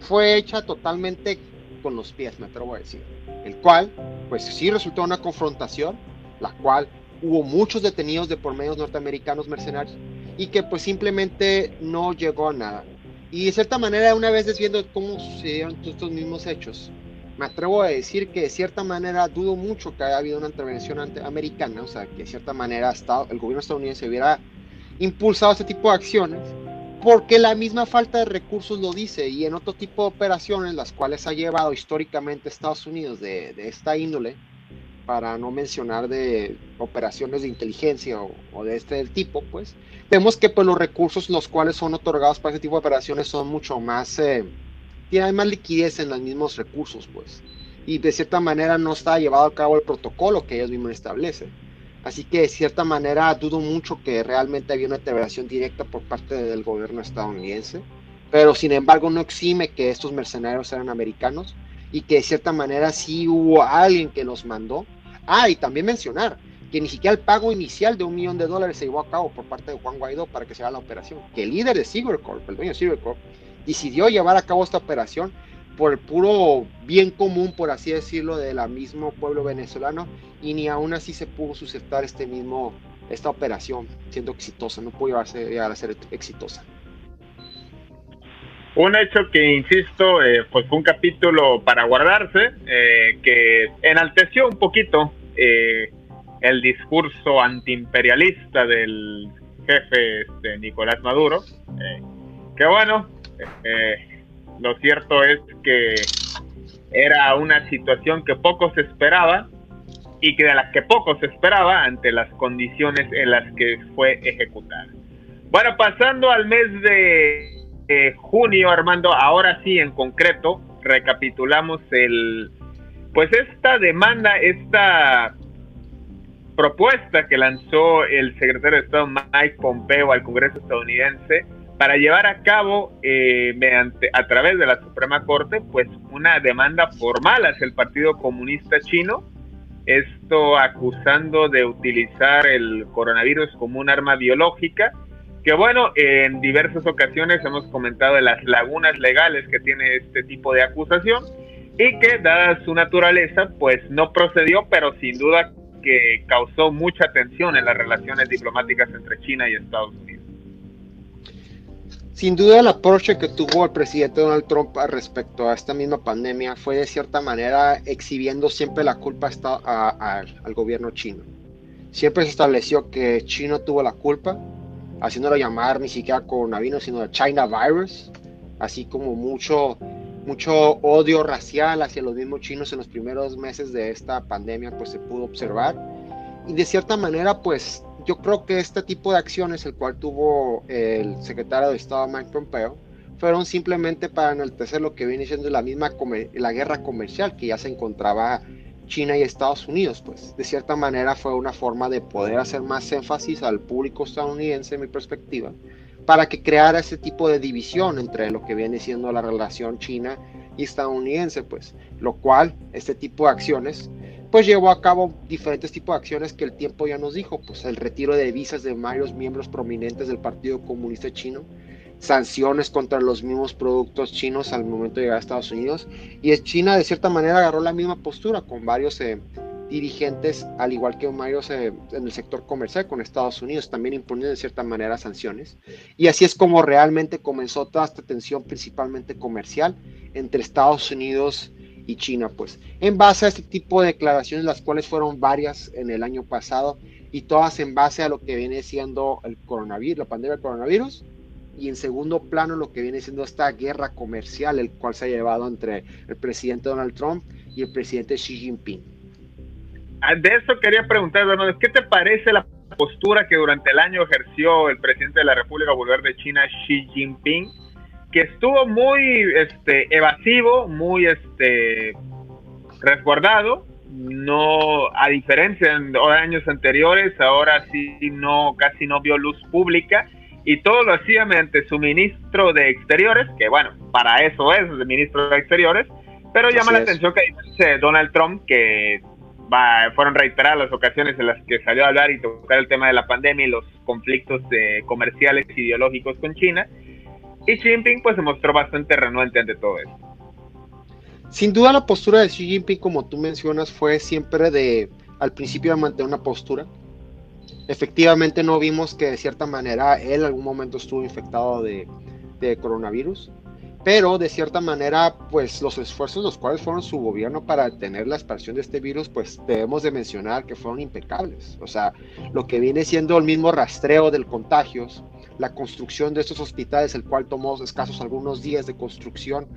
fue hecha totalmente con los pies, me atrevo a decir. El cual, pues sí resultó una confrontación, la cual hubo muchos detenidos de por medios norteamericanos mercenarios y que pues simplemente no llegó a nada. Y de cierta manera, una vez viendo cómo sucedieron estos mismos hechos, me atrevo a decir que de cierta manera dudo mucho que haya habido una intervención americana, o sea, que de cierta manera el gobierno estadounidense hubiera impulsado este tipo de acciones, porque la misma falta de recursos lo dice, y en otro tipo de operaciones, las cuales ha llevado históricamente Estados Unidos de, esta índole, para no mencionar de operaciones de inteligencia o, de este tipo, pues, vemos que pues, los recursos los cuales son otorgados para este tipo de operaciones son mucho más... Eh, tiene más liquidez en los mismos recursos, pues. Y de cierta manera no está llevado a cabo el protocolo que ellos mismos establecen. Así que de cierta manera dudo mucho que realmente había una intervención directa por parte del gobierno estadounidense. Pero sin embargo no exime que estos mercenarios eran americanos y que de cierta manera sí hubo alguien que los mandó. Ah, y también mencionar que ni siquiera el pago inicial de un millón de dólares se llevó a cabo por parte de Juan Guaidó para que se haga la operación. Que el líder de Silvercorp, el dueño de Silvercorp, decidió llevar a cabo esta operación por el puro bien común, por así decirlo, de la mismo pueblo venezolano y ni aún así se pudo sustentar este mismo, esta operación siendo exitosa, no pudo llegar a ser exitosa. Un hecho que, insisto, eh, pues fue un capítulo para guardarse, eh, que enalteció un poquito eh, el discurso antiimperialista del jefe este, Nicolás Maduro, que bueno, eh, lo cierto es que era una situación que poco se esperaba y que de las que poco se esperaba ante las condiciones en las que fue ejecutada. Bueno, pasando al mes de junio, Armando, ahora sí en concreto, recapitulamos el, pues esta demanda, esta propuesta que lanzó el secretario de Estado Mike Pompeo al Congreso estadounidense para llevar a cabo eh, mediante a través de la Suprema Corte pues una demanda formal hacia el Partido Comunista Chino esto acusando de utilizar el coronavirus como un arma biológica que bueno en diversas ocasiones hemos comentado de las lagunas legales que tiene este tipo de acusación y que dada su naturaleza pues no procedió pero sin duda que causó mucha tensión en las relaciones diplomáticas entre China y Estados Unidos sin duda el approach que tuvo el presidente Donald Trump respecto a esta misma pandemia fue de cierta manera exhibiendo siempre la culpa al gobierno chino. Siempre se estableció que China tuvo la culpa, haciéndolo llamar ni siquiera coronavirus, sino China virus, así como mucho, mucho odio racial hacia los mismos chinos en los primeros meses de esta pandemia, pues se pudo observar. Y de cierta manera, pues yo creo que este tipo de acciones, el cual tuvo el secretario de Estado Mike Pompeo, fueron simplemente para enaltecer lo que viene siendo la misma la guerra comercial que ya se encontraba China y Estados Unidos, pues de cierta manera fue una forma de poder hacer más énfasis al público estadounidense, en mi perspectiva, para que creara ese tipo de división entre lo que viene siendo la relación china y estadounidense, pues, lo cual este tipo de acciones pues llevó a cabo diferentes tipos de acciones que el tiempo ya nos dijo, pues el retiro de visas de varios miembros prominentes del Partido Comunista Chino, sanciones contra los mismos productos chinos al momento de llegar a Estados Unidos, y China de cierta manera agarró la misma postura con varios eh, dirigentes, al igual que varios eh, en el sector comercial con Estados Unidos, también imponiendo de cierta manera sanciones, y así es como realmente comenzó toda esta tensión principalmente comercial entre Estados Unidos y China, pues, en base a este tipo de declaraciones, las cuales fueron varias en el año pasado y todas en base a lo que viene siendo el coronavirus, la pandemia del coronavirus, y en segundo plano lo que viene siendo esta guerra comercial, el cual se ha llevado entre el presidente Donald Trump y el presidente Xi Jinping. Ah, de eso quería preguntar, Donald, ¿qué te parece la postura que durante el año ejerció el presidente de la República Popular de China, Xi Jinping? que estuvo muy este, evasivo, muy este, resguardado. No, a diferencia de años anteriores, ahora sí no, casi no vio luz pública y todo lo hacía mediante su ministro de Exteriores, que bueno, para eso es el ministro de Exteriores, pero llama la atención que dice Donald Trump, que fueron reiteradas las ocasiones en las que salió a hablar y tocar el tema de la pandemia y los conflictos comerciales ideológicos con China, y Xi Jinping pues se mostró bastante renuente ante todo esto. Sin duda la postura de Xi Jinping, como tú mencionas, fue siempre de, al principio de mantener una postura. Efectivamente no vimos que de cierta manera él algún momento estuvo infectado de, de coronavirus, pero de cierta manera, pues los esfuerzos los cuales fueron su gobierno para detener la expansión de este virus, pues debemos de mencionar que fueron impecables. O sea, lo que viene siendo el mismo rastreo del contagios, la construcción de estos hospitales, el cual tomó escasos algunos días de construcción,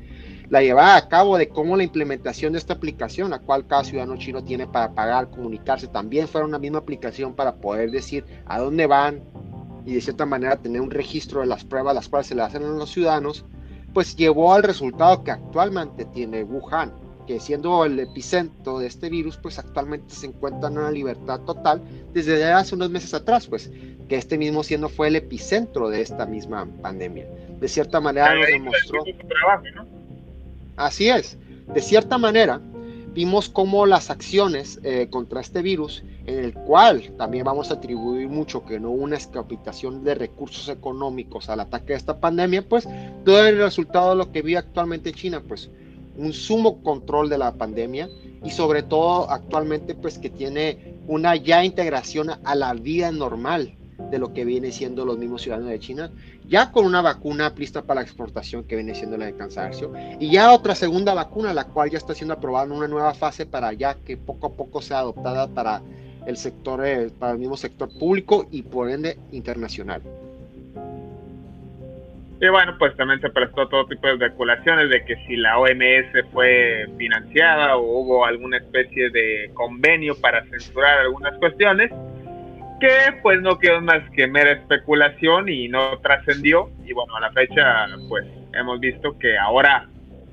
la llevaba a cabo de cómo la implementación de esta aplicación, la cual cada ciudadano chino tiene para pagar, comunicarse, también fuera una misma aplicación para poder decir a dónde van y de cierta manera tener un registro de las pruebas las cuales se le hacen a los ciudadanos, pues llevó al resultado que actualmente tiene Wuhan, que siendo el epicentro de este virus, pues actualmente se encuentra en una libertad total desde hace unos meses atrás, pues que este mismo siendo fue el epicentro de esta misma pandemia. De cierta manera nos demostró... Así es, de cierta manera vimos cómo las acciones eh, contra este virus, en el cual también vamos a atribuir mucho que no una escapitación de recursos económicos al ataque de esta pandemia, pues todo el resultado de lo que vi actualmente China, pues un sumo control de la pandemia y sobre todo actualmente pues que tiene una ya integración a la vida normal de lo que viene siendo los mismos ciudadanos de China, ya con una vacuna lista para la exportación que viene siendo la de cansancio, y ya otra segunda vacuna, la cual ya está siendo aprobada en una nueva fase para ya que poco a poco sea adoptada para el sector, eh, para el mismo sector público y por ende internacional. Y bueno, pues también se prestó todo tipo de especulaciones de que si la OMS fue financiada o hubo alguna especie de convenio para censurar algunas cuestiones, que pues no quedó más que mera especulación y no trascendió. Y bueno, a la fecha pues hemos visto que ahora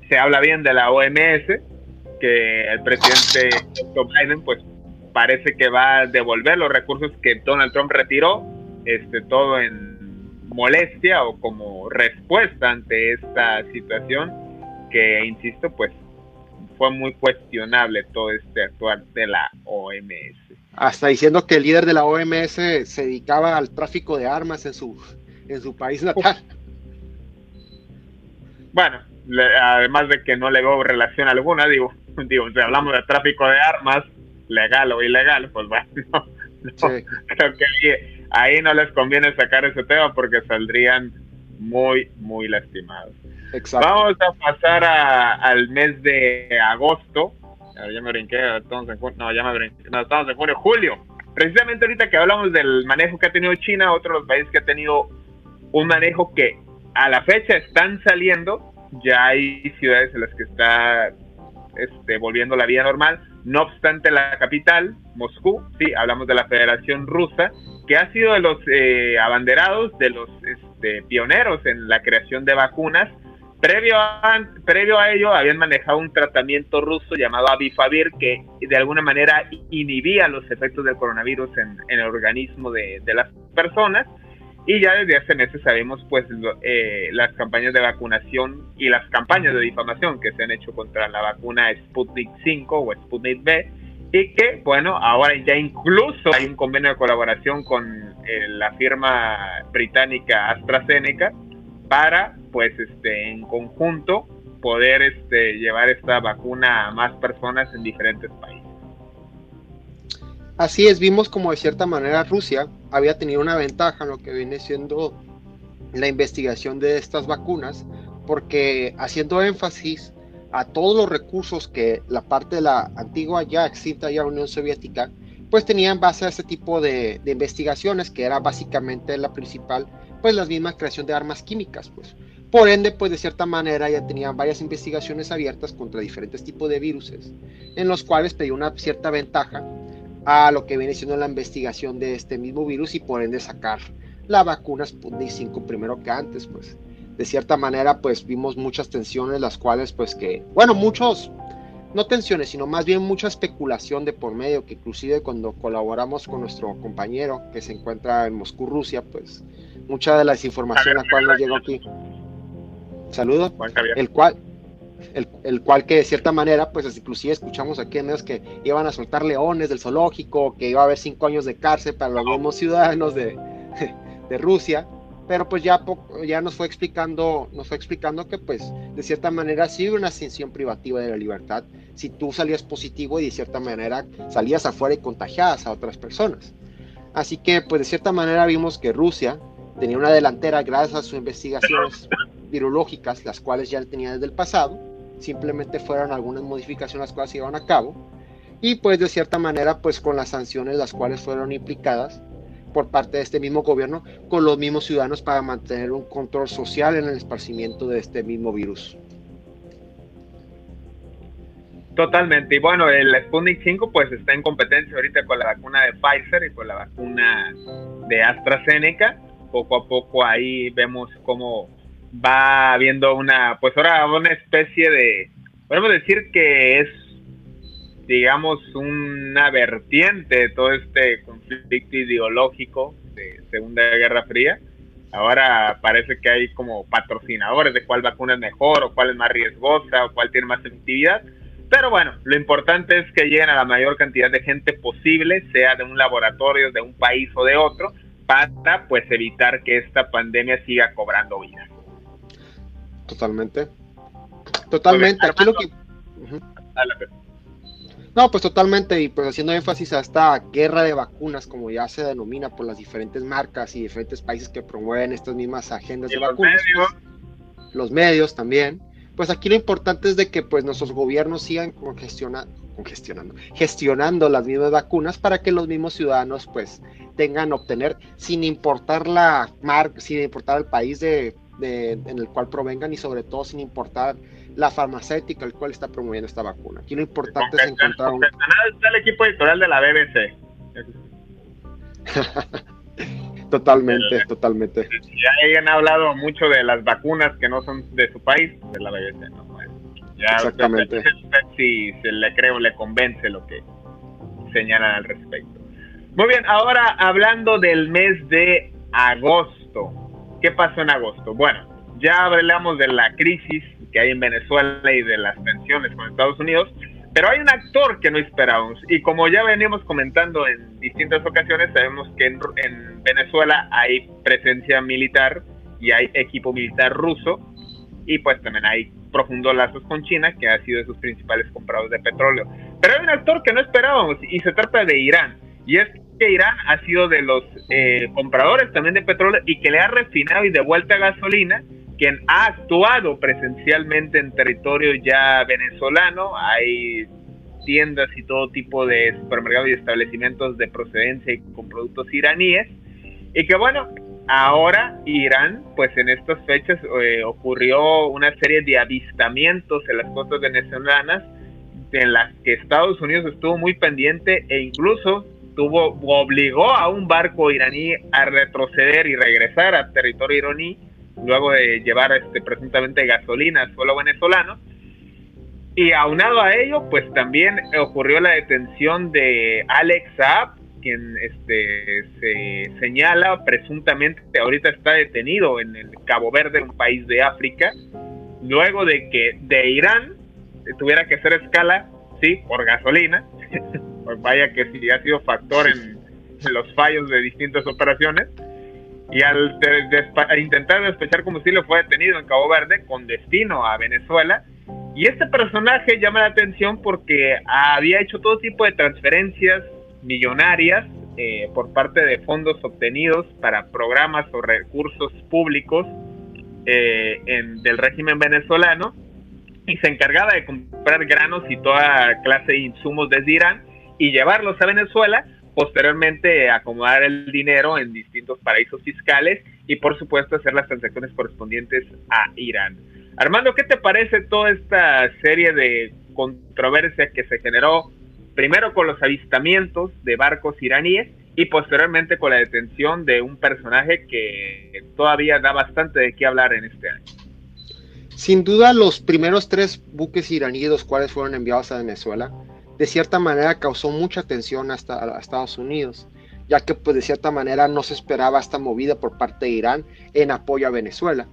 se habla bien de la OMS, que el presidente Joe Biden pues parece que va a devolver los recursos que Donald Trump retiró, este todo en molestia o como respuesta ante esta situación que, insisto, pues fue muy cuestionable todo este actuar de la OMS. Hasta diciendo que el líder de la OMS se dedicaba al tráfico de armas en su, en su país natal. Bueno, además de que no le veo relación alguna, digo, digo, si hablamos de tráfico de armas, legal o ilegal, pues bueno, creo que ahí no les conviene sacar ese tema porque saldrían muy, muy lastimados. Vamos a pasar al mes de agosto. Ya me brinqué, estamos en no, ya me brinqué, no, estamos en junio, julio. Precisamente ahorita que hablamos del manejo que ha tenido China, otro de los países que ha tenido un manejo que a la fecha están saliendo, ya hay ciudades en las que está este, volviendo la vida normal. No obstante, la capital, Moscú, sí, hablamos de la Federación Rusa, que ha sido de los eh, abanderados, de los este, pioneros en la creación de vacunas. Previo a, previo a ello, habían manejado un tratamiento ruso llamado Avifavir, que de alguna manera inhibía los efectos del coronavirus en, el organismo de, de, las personas. Y ya desde hace meses sabemos pues eh, las campañas de vacunación y las campañas de difamación que se han hecho contra la vacuna Sputnik 5 o Sputnik B, y que, bueno, ahora ya incluso hay un convenio de colaboración con eh, la firma británica AstraZeneca para, pues, este, en conjunto poder este, llevar esta vacuna a más personas en diferentes países. Así es, vimos como de cierta manera Rusia había tenido una ventaja en lo que viene siendo la investigación de estas vacunas, porque haciendo énfasis a todos los recursos que la parte de la antigua ya extinta ya Unión Soviética, pues tenían base a este tipo de, investigaciones, que era básicamente la principal, pues la misma creación de armas químicas, pues. Por ende, pues de cierta manera ya tenían varias investigaciones abiertas contra diferentes tipos de virus, en los cuales pedía una cierta ventaja a lo que viene siendo la investigación de este mismo virus y por ende sacar la vacuna Sputnik 5 primero que antes, pues de cierta manera pues vimos muchas tensiones, las cuales pues que, bueno, muchos, no tensiones, sino más bien mucha especulación de por medio, que inclusive cuando colaboramos con nuestro compañero que se encuentra en Moscú, Rusia, pues mucha de la desinformación la cual nos llegó aquí. Saludos. El cual, el, el, cual que de cierta manera, pues inclusive escuchamos aquí en medios que iban a soltar leones del zoológico, que iba a haber cinco años de cárcel para los mismos ciudadanos de, de Rusia, pero pues ya, ya nos fue explicando, nos fue explicando que pues de cierta manera sí una ascensión privativa de la libertad si tú salías positivo y de cierta manera salías afuera y contagiadas a otras personas. Así que pues de cierta manera vimos que Rusia tenía una delantera gracias a sus investigaciones virológicas, las cuales ya tenía desde el pasado, simplemente fueron algunas modificaciones las cuales se llevaron a cabo, y pues de cierta manera pues con las sanciones las cuales fueron implicadas, por parte de este mismo gobierno con los mismos ciudadanos para mantener un control social en el esparcimiento de este mismo virus. Totalmente. Y bueno, el Sputnik 5 pues está en competencia ahorita con la vacuna de Pfizer y con la vacuna de AstraZeneca. Poco a poco ahí vemos cómo va habiendo una, pues ahora una especie de, podemos decir que es digamos, una vertiente de todo este conflicto ideológico de Segunda Guerra Fría. Ahora parece que hay como patrocinadores de cuál vacuna es mejor o cuál es más riesgosa o cuál tiene más efectividad. Pero bueno, lo importante es que lleguen a la mayor cantidad de gente posible, sea de un laboratorio, de un país o de otro, para pues evitar que esta pandemia siga cobrando vida. Totalmente. Totalmente. Aquí lo que... No, pues totalmente, y pues haciendo énfasis a esta guerra de vacunas, como ya se denomina por las diferentes marcas y diferentes países que promueven estas mismas agendas de vacunas. Pues, los medios también. Pues aquí lo importante es de que pues nuestros gobiernos sigan congestionando, congestionando, gestionando las mismas vacunas para que los mismos ciudadanos pues tengan obtener sin importar la marca, sin importar el país de, en el cual provengan y sobre todo sin importar la farmacéutica el cual está promoviendo esta vacuna. Aquí lo importante es encontrar un... está el equipo editorial de la BBC. totalmente, totalmente. Ya hayan hablado mucho de las vacunas que no son de su país, de la BBC, ¿no? Ya Exactamente. si se le creo, le convence lo que señalan al respecto. Muy bien, ahora hablando del mes de agosto. ¿Qué pasó en agosto? Bueno, ya hablamos de la crisis que hay en Venezuela y de las tensiones con Estados Unidos, pero hay un actor que no esperábamos y como ya venimos comentando en distintas ocasiones, sabemos que en, Venezuela hay presencia militar y hay equipo militar ruso y pues también hay profundos lazos con China, que ha sido de sus principales compradores de petróleo. Pero hay un actor que no esperábamos y se trata de Irán. Y es que Irán ha sido de los eh, compradores también de petróleo y que le ha refinado y devuelto gasolina quien ha actuado presencialmente en territorio ya venezolano. Hay tiendas y todo tipo de supermercados y establecimientos de procedencia y con productos iraníes. Y que bueno, ahora Irán, pues en estas fechas eh, ocurrió una serie de avistamientos en las costas venezolanas en las que Estados Unidos estuvo muy pendiente e incluso tuvo obligó a un barco iraní a retroceder y regresar a territorio iraní luego de llevar este, presuntamente gasolina al suelo venezolano. Y aunado a ello, pues también ocurrió la detención de Alex Saab, quien este, se señala presuntamente ahorita está detenido en el Cabo Verde, un país de África, luego de que de Irán tuviera que hacer escala, sí, por gasolina, pues vaya que sí ha sido factor en, los fallos de distintas operaciones. Y al intentar despechar combustible fue detenido en Cabo Verde con destino a Venezuela. Y este personaje llama la atención porque había hecho todo tipo de transferencias millonarias eh, por parte de fondos obtenidos para programas o recursos públicos eh, del régimen venezolano y se encargaba de comprar granos y toda clase de insumos desde Irán y llevarlos a Venezuela, posteriormente acomodar el dinero en distintos paraísos fiscales y por supuesto hacer las transacciones correspondientes a Irán. Armando, ¿qué te parece toda esta serie de controversia que se generó primero con los avistamientos de barcos iraníes y posteriormente con la detención de un personaje que todavía da bastante de qué hablar en este año. Sin duda, los primeros tres buques iraníes, los cuales fueron enviados a Venezuela, de cierta manera causó mucha atención hasta a Estados Unidos, ya que pues de cierta manera no se esperaba esta movida por parte de Irán en apoyo a Venezuela,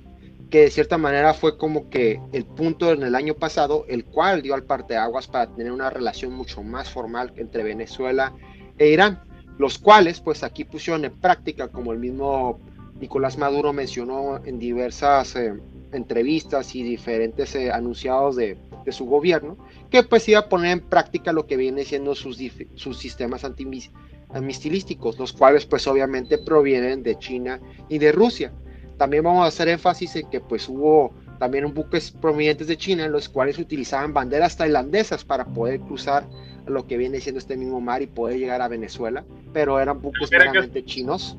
que de cierta manera fue como que el punto en el año pasado, el cual dio al parteaguas para tener una relación mucho más formal entre Venezuela e Irán los cuales pues aquí pusieron en práctica, como el mismo Nicolás Maduro mencionó en diversas eh, entrevistas y diferentes eh, anunciados de, su gobierno, que pues iba a poner en práctica lo que viene siendo sus, sus sistemas antimistilísticos, los cuales pues obviamente provienen de China y de Rusia. También vamos a hacer énfasis en que pues hubo también buques provenientes de China los cuales utilizaban banderas tailandesas para poder cruzar lo que viene siendo este mismo mar y poder llegar a Venezuela, pero eran buques meramente chinos.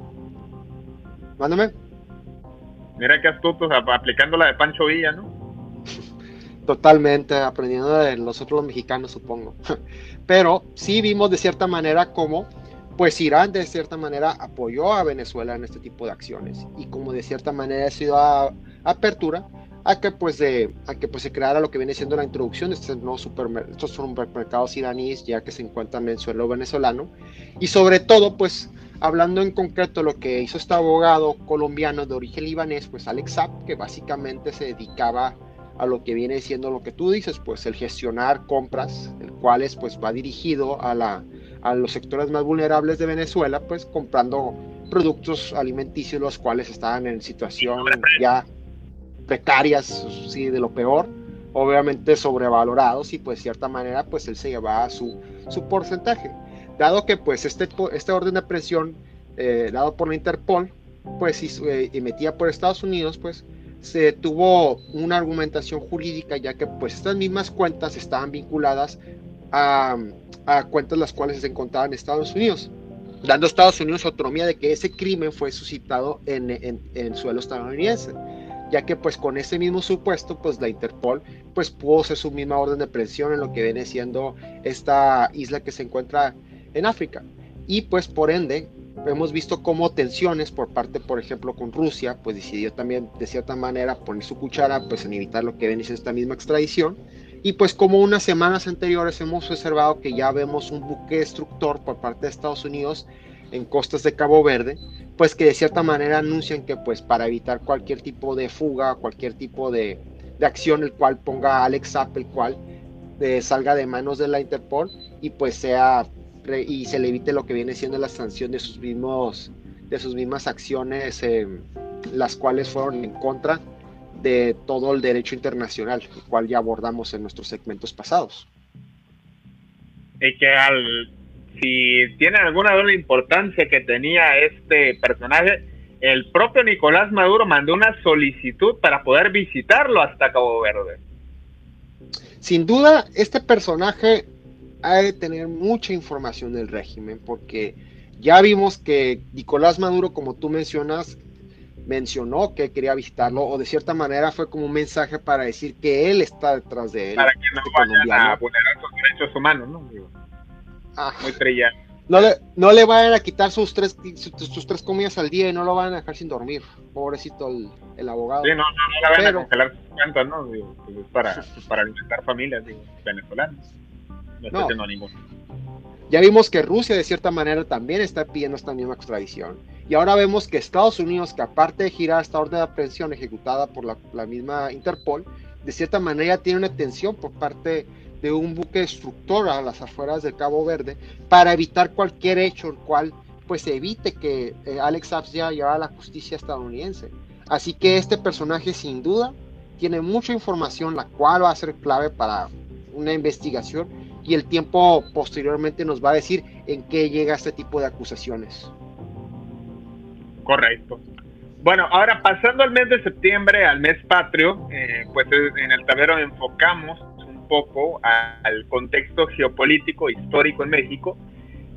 Mándame. Mira que astutos aplicando la de Pancho Villa, ¿no? Totalmente, aprendiendo de nosotros los mexicanos, supongo. Pero sí vimos de cierta manera cómo, pues Irán de cierta manera apoyó a Venezuela en este tipo de acciones y como de cierta manera ha sido apertura a que pues de a que pues se creara lo que viene siendo la introducción de estos nuevos supermercados, estos supermercados iraníes ya que se encuentran en suelo venezolano y sobre todo pues hablando en concreto lo que hizo este abogado colombiano de origen libanés pues Alex Saab que básicamente se dedicaba a lo que viene siendo lo que tú dices pues el gestionar compras el cual es pues va dirigido a la a los sectores más vulnerables de Venezuela pues comprando productos alimenticios los cuales estaban en situación ya precarias, sí, de lo peor, obviamente sobrevalorados y pues de cierta manera pues él se llevaba su, su porcentaje. Dado que pues este, este orden de presión eh, dado por la Interpol pues eh, emitida por Estados Unidos pues se tuvo una argumentación jurídica ya que pues estas mismas cuentas estaban vinculadas a, a cuentas las cuales se encontraban en Estados Unidos dando a Estados Unidos autonomía de que ese crimen fue suscitado en, en, en suelo estadounidense ya que pues con ese mismo supuesto pues la Interpol pues pudo hacer su misma orden de presión en lo que viene siendo esta isla que se encuentra en África. Y pues por ende hemos visto cómo tensiones por parte por ejemplo con Rusia pues decidió también de cierta manera poner su cuchara pues en evitar lo que viene siendo esta misma extradición. Y pues como unas semanas anteriores hemos observado que ya vemos un buque destructor por parte de Estados Unidos en costas de Cabo Verde, pues que de cierta manera anuncian que pues para evitar cualquier tipo de fuga, cualquier tipo de, acción el cual ponga a Alex App, el cual eh, salga de manos de la Interpol y pues sea y se le evite lo que viene siendo la sanción de sus mismos de sus mismas acciones eh, las cuales fueron en contra de todo el derecho internacional, el cual ya abordamos en nuestros segmentos pasados. Y que al si tienen alguna duda de la importancia que tenía este personaje, el propio Nicolás Maduro mandó una solicitud para poder visitarlo hasta Cabo Verde. Sin duda, este personaje ha de tener mucha información del régimen, porque ya vimos que Nicolás Maduro, como tú mencionas, mencionó que quería visitarlo, o de cierta manera fue como un mensaje para decir que él está detrás de él. Para que no vayan a vulnerar sus derechos humanos, ¿no? Ah. muy No le, no le vayan a quitar sus tres, sus, tres comidas al día y no lo van a dejar sin dormir. Pobrecito el, abogado. Sí, no, no, no le van a congelar sus cuentas, ¿no? Digo, pues es para, para alimentar familias digo, venezolanas. No, no. ninguno. Ya vimos que Rusia de cierta manera también está pidiendo esta misma extradición. Y ahora vemos que Estados Unidos, que aparte de girar esta orden de aprehensión ejecutada por la, la misma Interpol, de cierta manera tiene una atención por parte de un buque destructor a las afueras de Cabo Verde para evitar cualquier hecho el cual pues evite que eh, Alex Saps ya llevara a la justicia estadounidense. Así que este personaje sin duda tiene mucha información la cual va a ser clave para una investigación y el tiempo posteriormente nos va a decir en qué llega este tipo de acusaciones. Correcto. Bueno, ahora pasando al mes de septiembre, al mes patrio, eh, pues en el tablero enfocamos un poco al contexto geopolítico histórico en México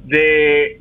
de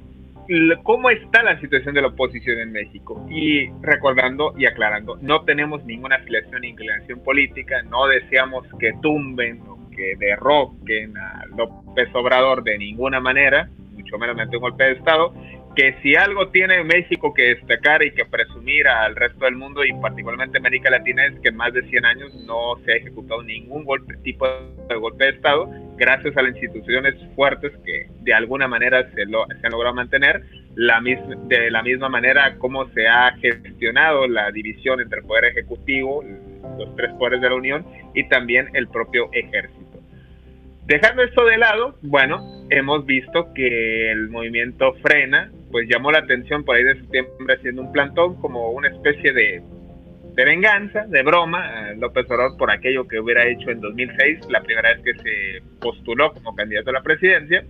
cómo está la situación de la oposición en México. Y recordando y aclarando, no tenemos ninguna afiliación ni inclinación política, no deseamos que tumben o que derroquen a López Obrador de ninguna manera, mucho menos mediante un golpe de Estado, que si algo tiene México que destacar y que presumir al resto del mundo y particularmente América Latina es que en más de 100 años no se ha ejecutado ningún golpe, tipo de golpe de Estado gracias a las instituciones fuertes que de alguna manera se, lo, se han logrado mantener, de la misma manera como se ha gestionado la división entre el Poder Ejecutivo, los tres poderes de la Unión y también el propio ejército. Dejando esto de lado, bueno, hemos visto que el movimiento frena, pues llamó la atención por ahí de septiembre haciendo un plantón como una especie de, venganza, de broma López Obrador por aquello que hubiera hecho en 2006, la primera vez que se postuló como candidato a la presidencia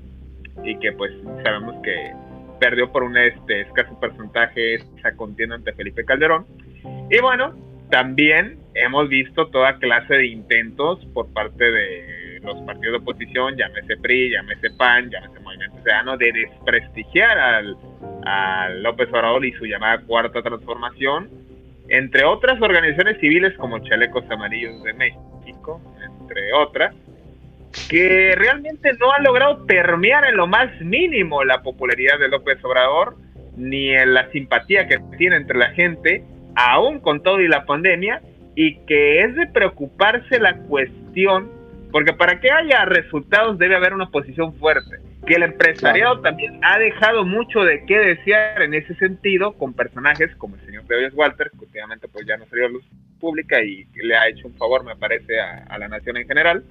y que pues sabemos que perdió por un este, escaso porcentaje esa contienda ante Felipe Calderón. Y bueno, también hemos visto toda clase de intentos por parte de los partidos de oposición, llámese PRI, llámese PAN, llámese Movimiento Ciudadano, de desprestigiar al, a López Obrador y su llamada Cuarta Transformación, entre otras organizaciones civiles como Chalecos Amarillos de México, entre otras, que realmente no han logrado permear en lo más mínimo la popularidad de López Obrador, ni en la simpatía que tiene entre la gente, aún con todo y la pandemia, y que es de preocuparse la cuestión porque para que haya resultados debe haber una oposición fuerte. Que el empresariado también ha dejado mucho de qué desear en ese sentido con personajes como el señor David Walter, que últimamente pues ya no salió a luz pública y le ha hecho un favor, me parece, a, la nación en general.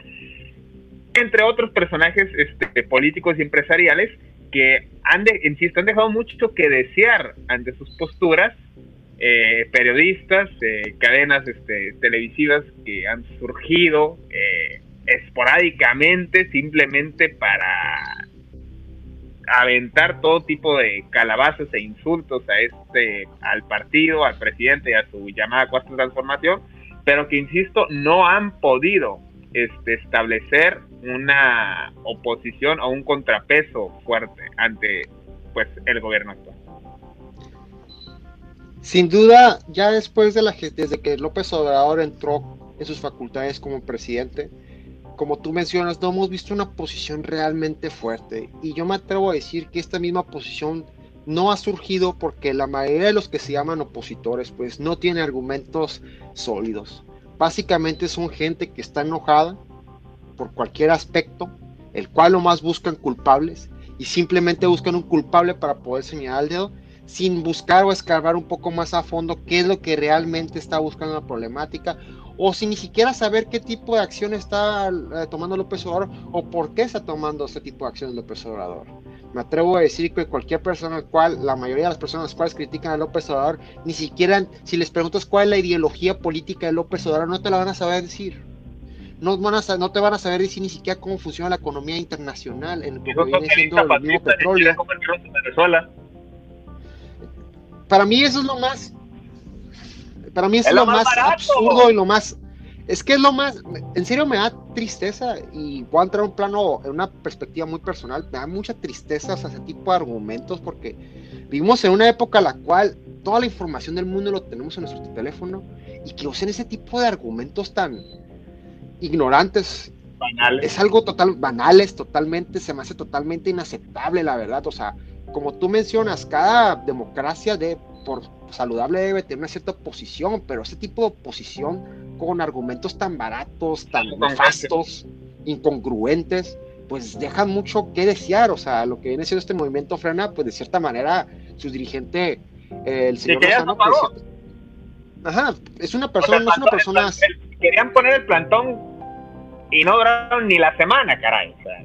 Entre otros personajes este, políticos y empresariales que han, de, insisto, han dejado mucho que desear ante sus posturas eh, periodistas, eh, cadenas este, televisivas que han surgido eh, esporádicamente simplemente para aventar todo tipo de calabazas e insultos a este al partido, al presidente y a su llamada cuarta transformación, pero que insisto no han podido este, establecer una oposición o un contrapeso fuerte ante pues el gobierno actual. Sin duda, ya después de la desde que López Obrador entró en sus facultades como presidente, como tú mencionas, no hemos visto una posición realmente fuerte. Y yo me atrevo a decir que esta misma posición no ha surgido porque la mayoría de los que se llaman opositores, pues no tienen argumentos sólidos. Básicamente son gente que está enojada por cualquier aspecto, el cual lo más buscan culpables y simplemente buscan un culpable para poder señalar el dedo sin buscar o escarbar un poco más a fondo qué es lo que realmente está buscando la problemática o sin ni siquiera saber qué tipo de acción está eh, tomando López Obrador o por qué está tomando este tipo de acciones López Obrador. Me atrevo a decir que cualquier persona al cual, la mayoría de las personas las cuales critican a López Obrador, ni siquiera, si les preguntas cuál es la ideología política de López Obrador, no te la van a saber decir. No, van a, no te van a saber decir ni siquiera cómo funciona la economía internacional, en que viene siendo el mismo petróleo. Para mí eso es lo más para mí es, lo, más, absurdo y lo más. Es que es lo más. En serio me da tristeza y voy a entrar en un plano, en una perspectiva muy personal. Me da mucha tristeza ese tipo de argumentos porque vivimos en una época en la cual toda la información del mundo lo tenemos en nuestro teléfono y que usen ese tipo de argumentos tan ignorantes. Banales. Es algo total, banales, totalmente, se me hace totalmente inaceptable, la verdad. O sea, como tú mencionas, cada democracia de, por saludable debe tener una cierta oposición, pero ese tipo de oposición con argumentos tan baratos, tan nefastos, incongruentes, pues dejan mucho que desear. O sea, lo que viene siendo este movimiento frena, pues de cierta manera, su dirigente, el señor Lozano, pues, ajá, es una persona, no es una persona. querían poner el plantón y no duraron ni la semana, caray. O sea,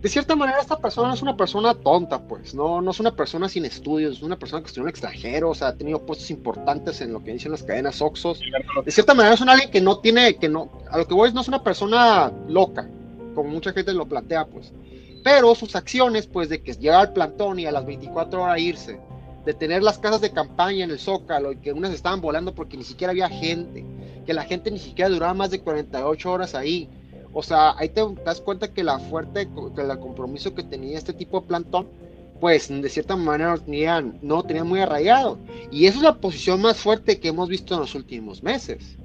de cierta manera esta persona no es una persona tonta, pues, no, no es una persona sin estudios, es una persona que estudió en extranjero, o sea, ha tenido puestos importantes en lo que dicen las cadenas Oxos. De cierta manera es un alguien que no tiene, que no, a lo que voy es no es una persona loca, como mucha gente lo plantea, pues. Pero sus acciones, pues, de que llega al plantón y a las 24 horas irse, de tener las casas de campaña en el Zócalo y que unas estaban volando porque ni siquiera había gente, que la gente ni siquiera duraba más de 48 horas ahí, o sea, ahí te das cuenta que la fuerte, que el compromiso que tenía este tipo de plantón, pues de cierta manera no tenían, no tenían muy arraigado. Y esa es la posición más fuerte que hemos visto en los últimos meses.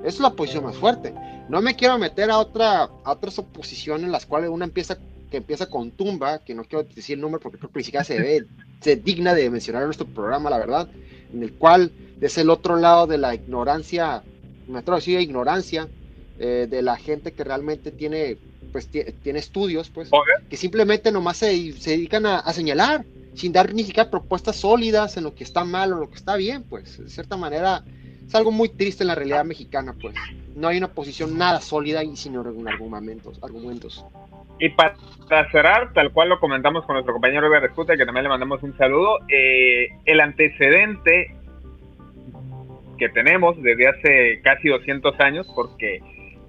Esa es la posición más fuerte. No me quiero meter a otra, a otras oposiciones en las cuales una empieza que empieza con tumba, que no quiero decir el nombre porque creo que ni siquiera se ve, se digna de mencionar en nuestro programa, la verdad, en el cual es el otro lado de la ignorancia, me atrevo a decir ignorancia, eh, de la gente que realmente tiene, pues, tiene estudios, pues, que simplemente nomás se, se dedican a, señalar, sin dar ni siquiera propuestas sólidas en lo que está mal o lo que está bien, pues, de cierta manera, es algo muy triste en la realidad mexicana, pues. No hay una posición nada sólida y sin argumentos. argumentos. Y para cerrar, tal cual lo comentamos con nuestro compañero Eber Escuta, que también le mandamos un saludo, eh, el antecedente que tenemos desde hace casi 200 años, porque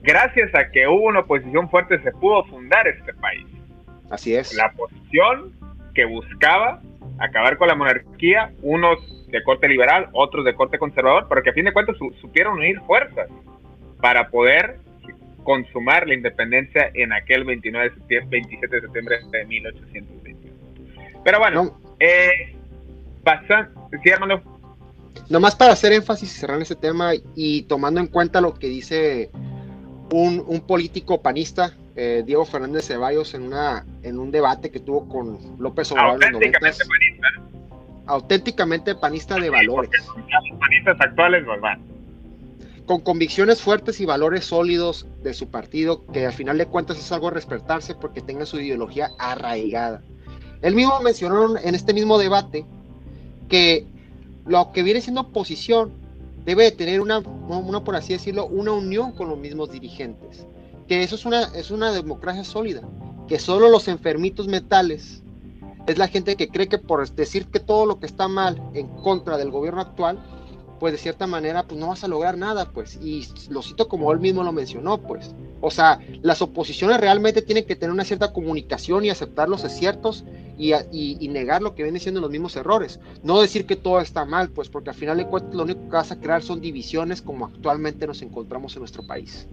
gracias a que hubo una oposición fuerte se pudo fundar este país. Así es. La oposición que buscaba acabar con la monarquía, unos de corte liberal, otros de corte conservador, pero que a fin de cuentas supieron unir fuerzas para poder consumar la independencia en aquel 29 de septiembre, 27 de septiembre de 1821. Pero bueno, eh, pasan, sí, hermano. Nomás para hacer énfasis y cerrar ese tema y tomando en cuenta lo que dice un, político panista, eh, Diego Fernández Ceballos, en, una, en un debate que tuvo con López Obrador. Auténticamente panista. Auténticamente panista de valores. los panistas actuales no van. Con convicciones fuertes y valores sólidos de su partido, que al final de cuentas es algo a respetarse porque tenga su ideología arraigada. Él mismo mencionó en este mismo debate que lo que viene siendo oposición debe de tener una, una, por así decirlo, una unión con los mismos dirigentes. Que eso es una, es una democracia sólida. Que solo los enfermitos mentales es la gente que cree que por decir que todo lo que está mal en contra del gobierno actual, pues de cierta manera, pues no vas a lograr nada, pues. Y lo cito como él mismo lo mencionó, pues. O sea, las oposiciones realmente tienen que tener una cierta comunicación y aceptar los aciertos y, negar lo que viene siendo los mismos errores. No decir que todo está mal, pues porque al final de cuentas lo único que vas a crear son divisiones como actualmente nos encontramos en nuestro país.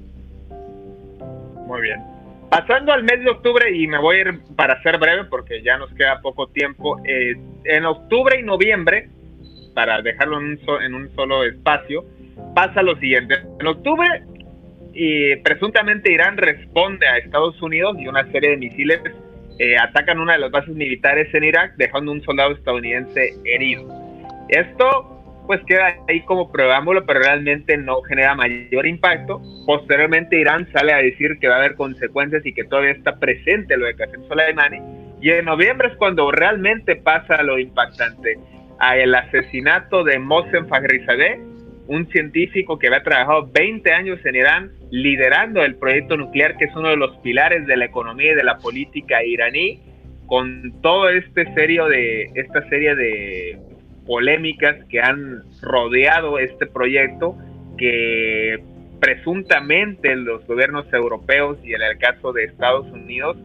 Muy bien. Pasando al mes de octubre, y me voy a ir para ser breve porque ya nos queda poco tiempo, eh, en octubre y noviembre, para dejarlo en un, en un solo espacio, pasa lo siguiente. En octubre, y presuntamente Irán responde a Estados Unidos y una serie de misiles eh, atacan una de las bases militares en Irak, dejando un soldado estadounidense herido. Esto pues queda ahí como preámbulo, pero realmente no genera mayor impacto. Posteriormente Irán sale a decir que va a haber consecuencias y que todavía está presente lo de Qasem Soleimani. Y en noviembre es cuando realmente pasa lo impactante. El asesinato de Mohsen Fakhrizadeh, un científico que había trabajado 20 años en Irán liderando el proyecto nuclear, que es uno de los pilares de la economía y de la política iraní, con todo este serio de, esta serie de polémicas que han rodeado este proyecto, que presuntamente los gobiernos europeos y en el caso de Estados Unidos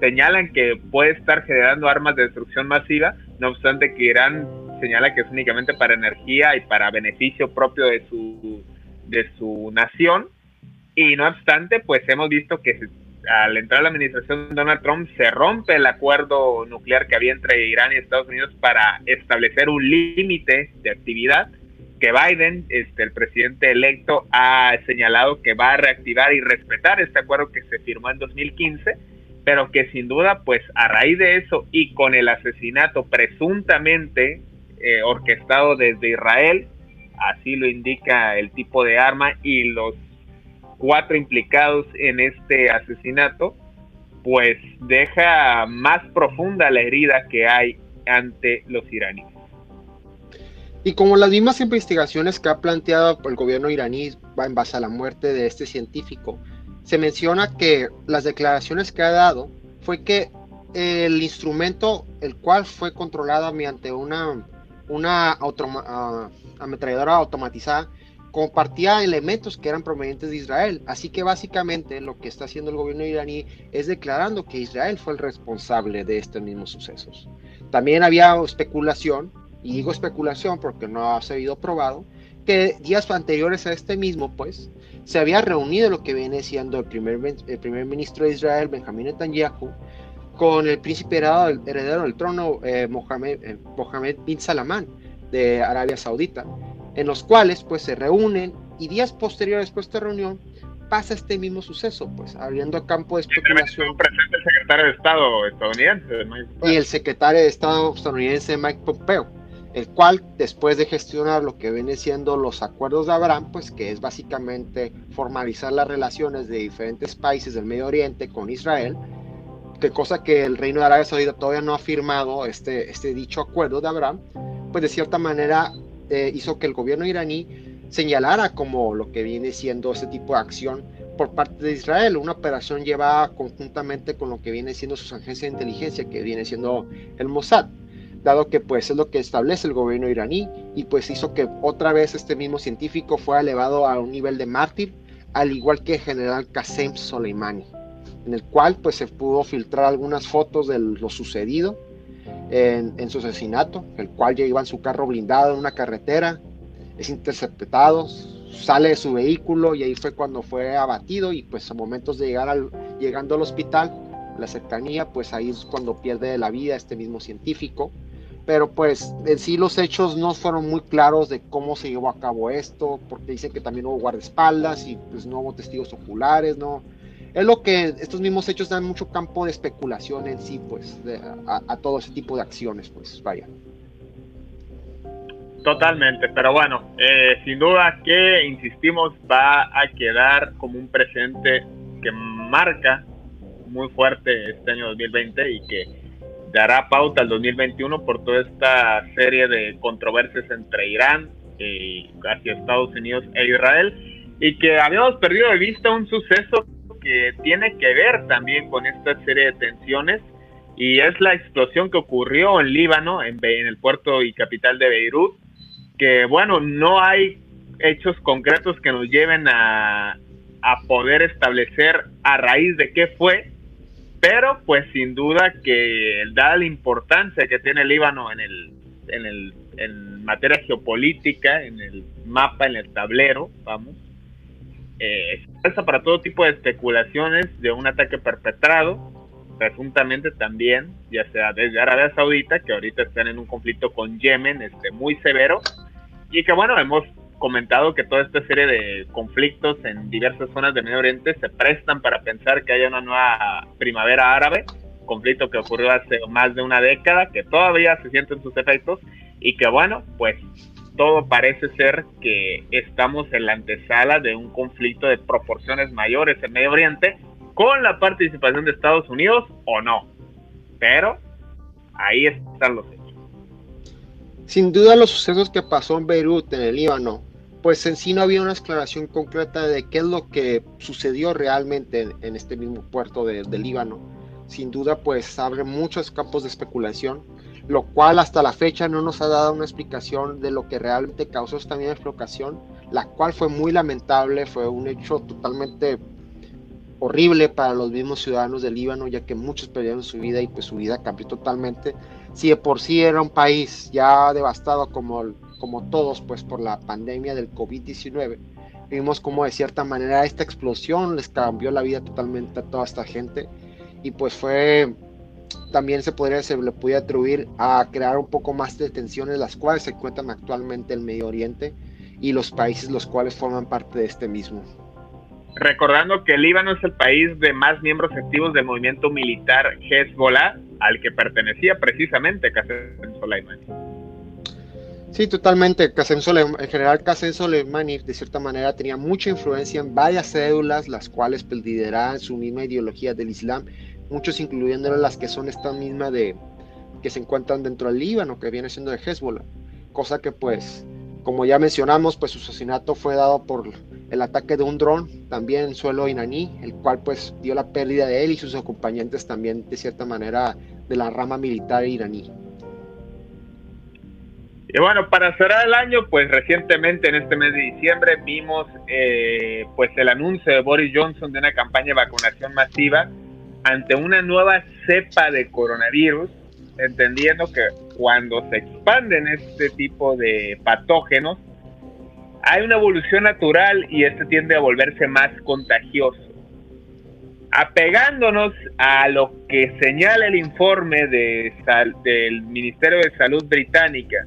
señalan que puede estar generando armas de destrucción masiva, no obstante que Irán señala que es únicamente para energía y para beneficio propio de su, de su nación. Y no obstante, pues hemos visto que al entrar a la administración de Donald Trump se rompe el acuerdo nuclear que había entre Irán y Estados Unidos para establecer un límite de actividad que Biden, este, el presidente electo, ha señalado que va a reactivar y respetar este acuerdo que se firmó en 2015 pero que sin duda, pues a raíz de eso y con el asesinato presuntamente eh, orquestado desde Israel, así lo indica el tipo de arma y los cuatro implicados en este asesinato, pues deja más profunda la herida que hay ante los iraníes. Y como las mismas investigaciones que ha planteado el gobierno iraní en base a la muerte de este científico, se menciona que las declaraciones que ha dado fue que el instrumento, el cual fue controlado mediante una, una ah, ametralladora automatizada, compartía elementos que eran provenientes de Israel. Así que básicamente lo que está haciendo el gobierno iraní es declarando que Israel fue el responsable de estos mismos sucesos. También había especulación, y digo especulación porque no ha sido probado, que días anteriores a este mismo, pues, se había reunido lo que viene siendo el primer, el primer ministro de Israel, Benjamín Netanyahu, con el príncipe heredero, del trono, eh, Mohamed, eh, bin Salman, de Arabia Saudita, en los cuales pues se reúnen y días posteriores a esta reunión pasa este mismo suceso, pues abriendo campo de especulación. Presente el secretario de Estado estadounidense, Y el secretario de Estado estadounidense Mike Pompeo, el cual después de gestionar lo que viene siendo los acuerdos de Abraham, pues que es básicamente formalizar las relaciones de diferentes países del Medio Oriente con Israel, que cosa que el Reino de Arabia Saudita todavía no ha firmado este, este dicho acuerdo de Abraham, pues de cierta manera eh, hizo que el gobierno iraní señalara como lo que viene siendo ese tipo de acción por parte de Israel, una operación llevada conjuntamente con lo que viene siendo sus agencias de inteligencia, que viene siendo el Mossad, dado que pues es lo que establece el gobierno iraní y pues hizo que otra vez este mismo científico fuera elevado a un nivel de mártir, al igual que el general Qasem Soleimani, en el cual pues se pudo filtrar algunas fotos de lo sucedido en, su asesinato, el cual ya iba en su carro blindado en una carretera, es interceptado, sale de su vehículo y ahí fue cuando fue abatido y pues a momentos de llegar al, llegando al hospital, la cercanía, pues ahí es cuando pierde la vida este mismo científico. Pero pues en sí los hechos no fueron muy claros de cómo se llevó a cabo esto, porque dicen que también hubo guardaespaldas y pues no hubo testigos oculares, no, es lo que estos mismos hechos dan mucho campo de especulación en sí, pues, a, todo ese tipo de acciones, pues, vaya. Totalmente, pero bueno, eh, sin duda que, insistimos, va a quedar como un presente que marca muy fuerte este año 2020 y que dará pauta al 2021 por toda esta serie de controversias entre Irán y hacia Estados Unidos e Israel y que habíamos perdido de vista un suceso que tiene que ver también con esta serie de tensiones y es la explosión que ocurrió en Líbano, en, el puerto y capital de Beirut, que bueno, no hay hechos concretos que nos lleven a, a poder establecer a raíz de qué fue, pero pues sin duda que dada la importancia que tiene Líbano en el, en el en materia geopolítica, en el mapa, en el tablero, vamos, eh, para todo tipo de especulaciones de un ataque perpetrado, presuntamente también, ya sea desde Arabia Saudita, que ahorita están en un conflicto con Yemen este, muy severo, y que bueno, hemos comentado que toda esta serie de conflictos en diversas zonas del Medio Oriente se prestan para pensar que haya una nueva primavera árabe, conflicto que ocurrió hace más de una década, que todavía se sienten sus efectos, y que bueno, pues todo parece ser que estamos en la antesala de un conflicto de proporciones mayores en Medio Oriente con la participación de Estados Unidos o no. Pero ahí están los hechos. Sin duda los sucesos que pasó en Beirut, en el Líbano, pues en sí no había una aclaración concreta de qué es lo que sucedió realmente en, este mismo puerto de, de Líbano. Sin duda pues abre muchos campos de especulación lo cual hasta la fecha no nos ha dado una explicación de lo que realmente causó esta misma explosión, la cual fue muy lamentable, fue un hecho totalmente horrible para los mismos ciudadanos del Líbano, ya que muchos perdieron su vida y pues su vida cambió totalmente. Si de por sí era un país ya devastado como, como todos, pues por la pandemia del COVID-19, vimos como de cierta manera esta explosión les cambió la vida totalmente a toda esta gente y pues fue también se podría se le podría atribuir a crear un poco más de tensiones las cuales se encuentran actualmente en el Medio Oriente y los países los cuales forman parte de este mismo. Recordando que el Líbano es el país de más miembros activos del movimiento militar Hezbollah, al que pertenecía precisamente Qasem Soleimani. Sí, totalmente. Qasem Soleimani, el general Qasem Soleimani, de cierta manera, tenía mucha influencia en varias cédulas, las cuales pues, lideraban su misma ideología del Islam muchos incluyendo las que son esta misma de que se encuentran dentro del Líbano, que viene siendo de Hezbollah, cosa que pues, como ya mencionamos, pues su asesinato fue dado por el ataque de un dron también en suelo iraní, el cual pues dio la pérdida de él y sus acompañantes también de cierta manera de la rama militar iraní. Y bueno, para cerrar el año, pues recientemente en este mes de diciembre vimos eh, pues el anuncio de Boris Johnson de una campaña de vacunación masiva ante una nueva cepa de coronavirus, entendiendo que cuando se expanden este tipo de patógenos, hay una evolución natural y este tiende a volverse más contagioso. Apegándonos a lo que señala el informe de del Ministerio de Salud británica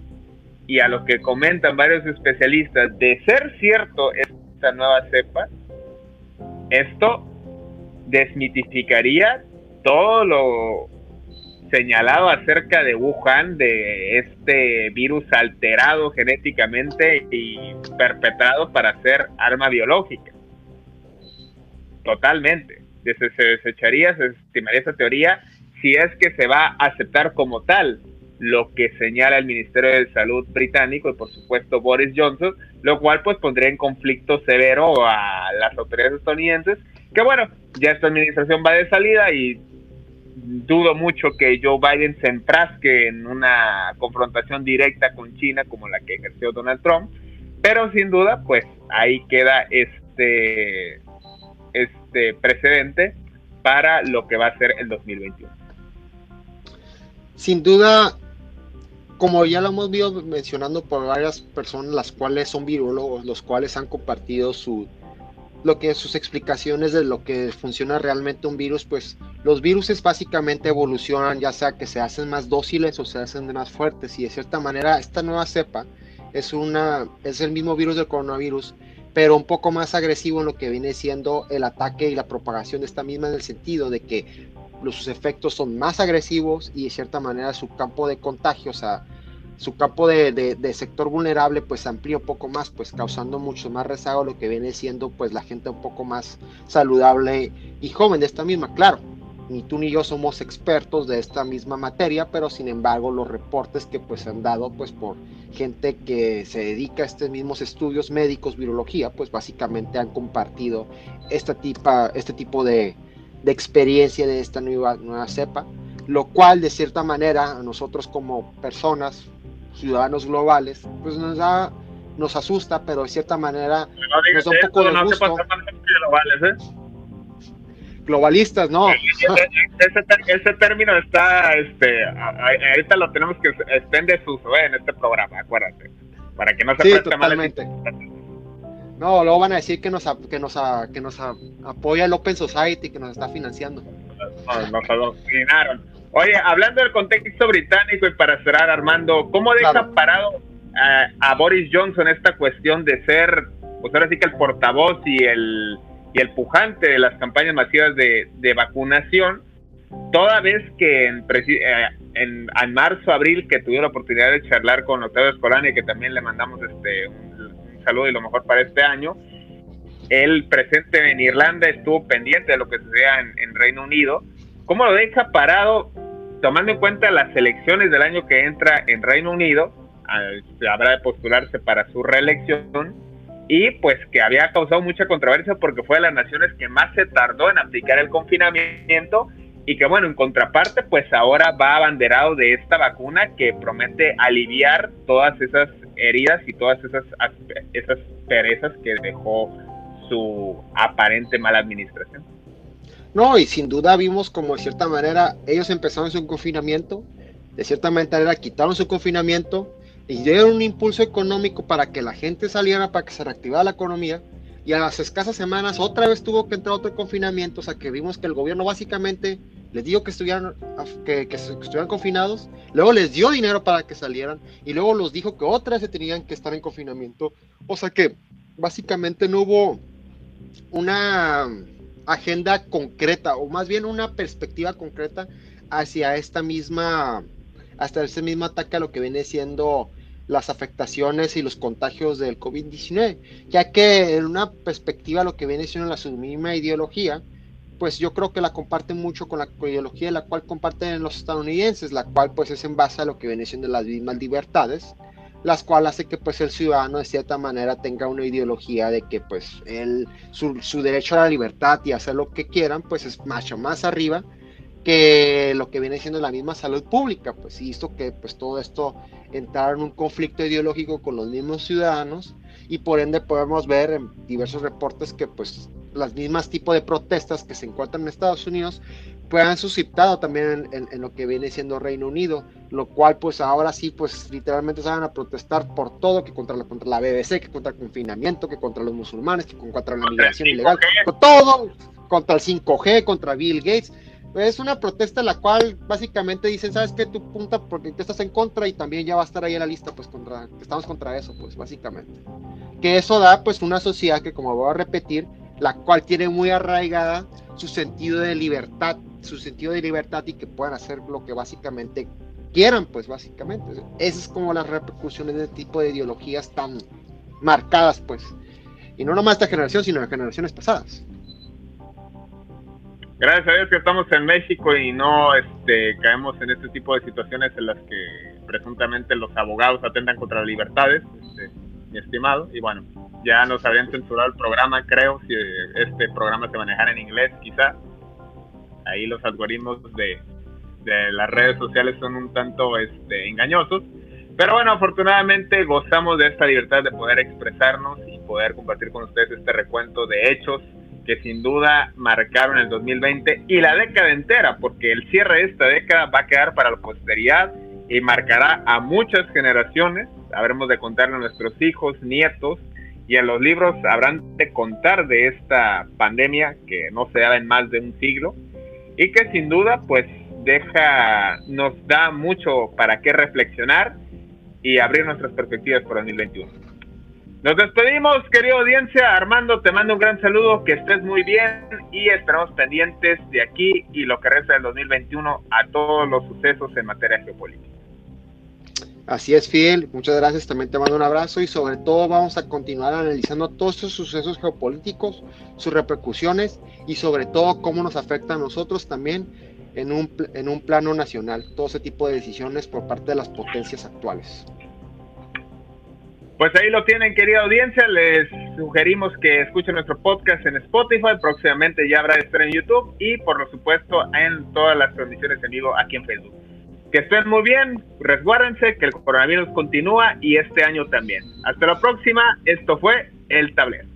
y a lo que comentan varios especialistas, de ser cierto esta nueva cepa, esto desmitificaría todo lo señalado acerca de Wuhan, de este virus alterado genéticamente y perpetrado para ser arma biológica. Totalmente. Se, se desecharía, se estimaría esa teoría si es que se va a aceptar como tal lo que señala el Ministerio de Salud británico y por supuesto Boris Johnson, lo cual pues pondría en conflicto severo a las autoridades estadounidenses, que bueno, ya esta administración va de salida y dudo mucho que Joe Biden se enfrasque en una confrontación directa con China como la que ejerció Donald Trump, pero sin duda, pues ahí queda este, este precedente para lo que va a ser el 2021. Sin duda, como ya lo hemos visto mencionando por varias personas, las cuales son virólogos, los cuales han compartido su, lo que sus explicaciones de lo que funciona realmente un virus, pues los virus básicamente evolucionan, ya sea que se hacen más dóciles o se hacen más fuertes, y de cierta manera esta nueva cepa es, una, es el mismo virus del coronavirus, pero un poco más agresivo en lo que viene siendo el ataque y la propagación de esta misma en el sentido de que sus efectos son más agresivos y de cierta manera su campo de contagio, o sea, su campo de, sector vulnerable pues amplía un poco más, pues causando mucho más rezago lo que viene siendo pues la gente un poco más saludable y joven de esta misma, claro. Ni tú ni yo somos expertos de esta misma materia, pero sin embargo los reportes que pues han dado pues por gente que se dedica a estos mismos estudios médicos, virología, pues básicamente han compartido esta tipa, este tipo de, de experiencia de esta nueva, nueva cepa, lo cual de cierta manera a nosotros como personas ciudadanos globales, pues nos da, nos asusta, pero de cierta manera nos da un poco de gusto. Globales, ¿eh? Globalistas, no. Ese, término está, este, ahorita lo tenemos que estar en desuso ¿eh? en este programa, acuérdate, para que no se sí, totalmente. No, luego van a decir que nos, que nos, que nos apoya el Open Society, que nos está financiando. Nos, nos adoctrinaron. Oye, hablando del contexto británico y para cerrar, Armando, ¿cómo deja parado a, Boris Johnson esta cuestión de ser, pues ahora sí que el portavoz y el, y el pujante de las campañas masivas de, vacunación? Toda vez que en, eh, en, en, marzo, abril, que tuve la oportunidad de charlar con Octavio Escolani, que también le mandamos este un, saludo y lo mejor para este año, él presente en Irlanda estuvo pendiente de lo que sucedía en, en Reino Unido. ¿Cómo lo deja parado tomando en cuenta las elecciones del año que entra en Reino Unido, habrá de postularse para su reelección y pues que había causado mucha controversia porque fue de las naciones que más se tardó en aplicar el confinamiento y que bueno, en contraparte pues ahora va abanderado de esta vacuna que promete aliviar todas esas heridas y todas esas, esas perezas que dejó su aparente mala administración. No, y sin duda vimos como de cierta manera ellos empezaron su confinamiento, de cierta manera quitaron su confinamiento y dieron un impulso económico para que la gente saliera, para que se reactivara la economía. Y a las escasas semanas otra vez tuvo que entrar otro confinamiento, o sea que vimos que el gobierno básicamente les dijo que estuvieran, que, que estuvieran confinados, luego les dio dinero para que salieran y luego los dijo que otra vez se tenían que estar en confinamiento. O sea que básicamente no hubo una agenda concreta o más bien una perspectiva concreta hacia esta misma, hasta ese mismo ataque a lo que viene siendo las afectaciones y los contagios del COVID-19, ya que en una perspectiva lo que viene siendo la su misma ideología, pues yo creo que la comparten mucho con la ideología la cual comparten los estadounidenses, la cual pues es en base a lo que viene siendo las mismas libertades, las cuales hace que pues el ciudadano de cierta manera tenga una ideología de que pues él, su, su derecho a la libertad y hacer lo que quieran pues es mucho más arriba que lo que viene siendo la misma salud pública, pues hizo que pues todo esto entrara en un conflicto ideológico con los mismos ciudadanos y por ende podemos ver en diversos reportes que pues las mismas tipos de protestas que se encuentran en Estados Unidos pues han suscitado también en, lo que viene siendo Reino Unido, lo cual pues ahora sí pues literalmente se van a protestar por todo, que contra la, contra la BBC, que contra el confinamiento, que contra los musulmanes, que contra la migración ilegal, con todo, contra el 5G, contra Bill Gates, es una protesta en la cual básicamente dicen, ¿sabes qué? Tu punta porque te estás en contra y también ya va a estar ahí en la lista, pues contra, estamos contra eso, pues básicamente. Que eso da pues una sociedad que como voy a repetir, la cual tiene muy arraigada su sentido de libertad, su sentido de libertad y que puedan hacer lo que básicamente quieran, pues básicamente. Esas es como las repercusiones de este tipo de ideologías tan marcadas, pues. Y no nomás esta generación, sino de generaciones pasadas gracias a Dios que estamos en México y no este, caemos en este tipo de situaciones en las que presuntamente los abogados atentan contra las libertades, este, mi estimado. Y bueno, ya nos habían censurado el programa, creo, si este programa se manejara en inglés, quizá. Ahí los algoritmos de, las redes sociales son un tanto este, engañosos. Pero bueno, afortunadamente gozamos de esta libertad de poder expresarnos y poder compartir con ustedes este recuento de hechos que sin duda marcaron el 2020 y la década entera, porque el cierre de esta década va a quedar para la posteridad y marcará a muchas generaciones. Habremos de contarle a nuestros hijos, nietos, y en los libros habrán de contar de esta pandemia que no se da en más de un siglo y que sin duda pues deja, nos da mucho para qué reflexionar y abrir nuestras perspectivas el 2021. Nos despedimos, querida audiencia. Armando, te mando un gran saludo, que estés muy bien y esperamos pendientes de aquí y lo que resta del 2021 a todos los sucesos en materia geopolítica. Así es, Fidel. Muchas gracias. También te mando un abrazo y sobre todo vamos a continuar analizando todos estos sucesos geopolíticos, sus repercusiones y sobre todo cómo nos afecta a nosotros también en un, en un plano nacional, todo ese tipo de decisiones por parte de las potencias actuales. Pues ahí lo tienen, querida audiencia. Les sugerimos que escuchen nuestro podcast en Spotify. Próximamente ya habrá de estar en YouTube y, por supuesto, en todas las transmisiones en vivo aquí en Facebook. Que estén muy bien, resguárdense, que el coronavirus continúa y este año también. Hasta la próxima, esto fue El Tablero.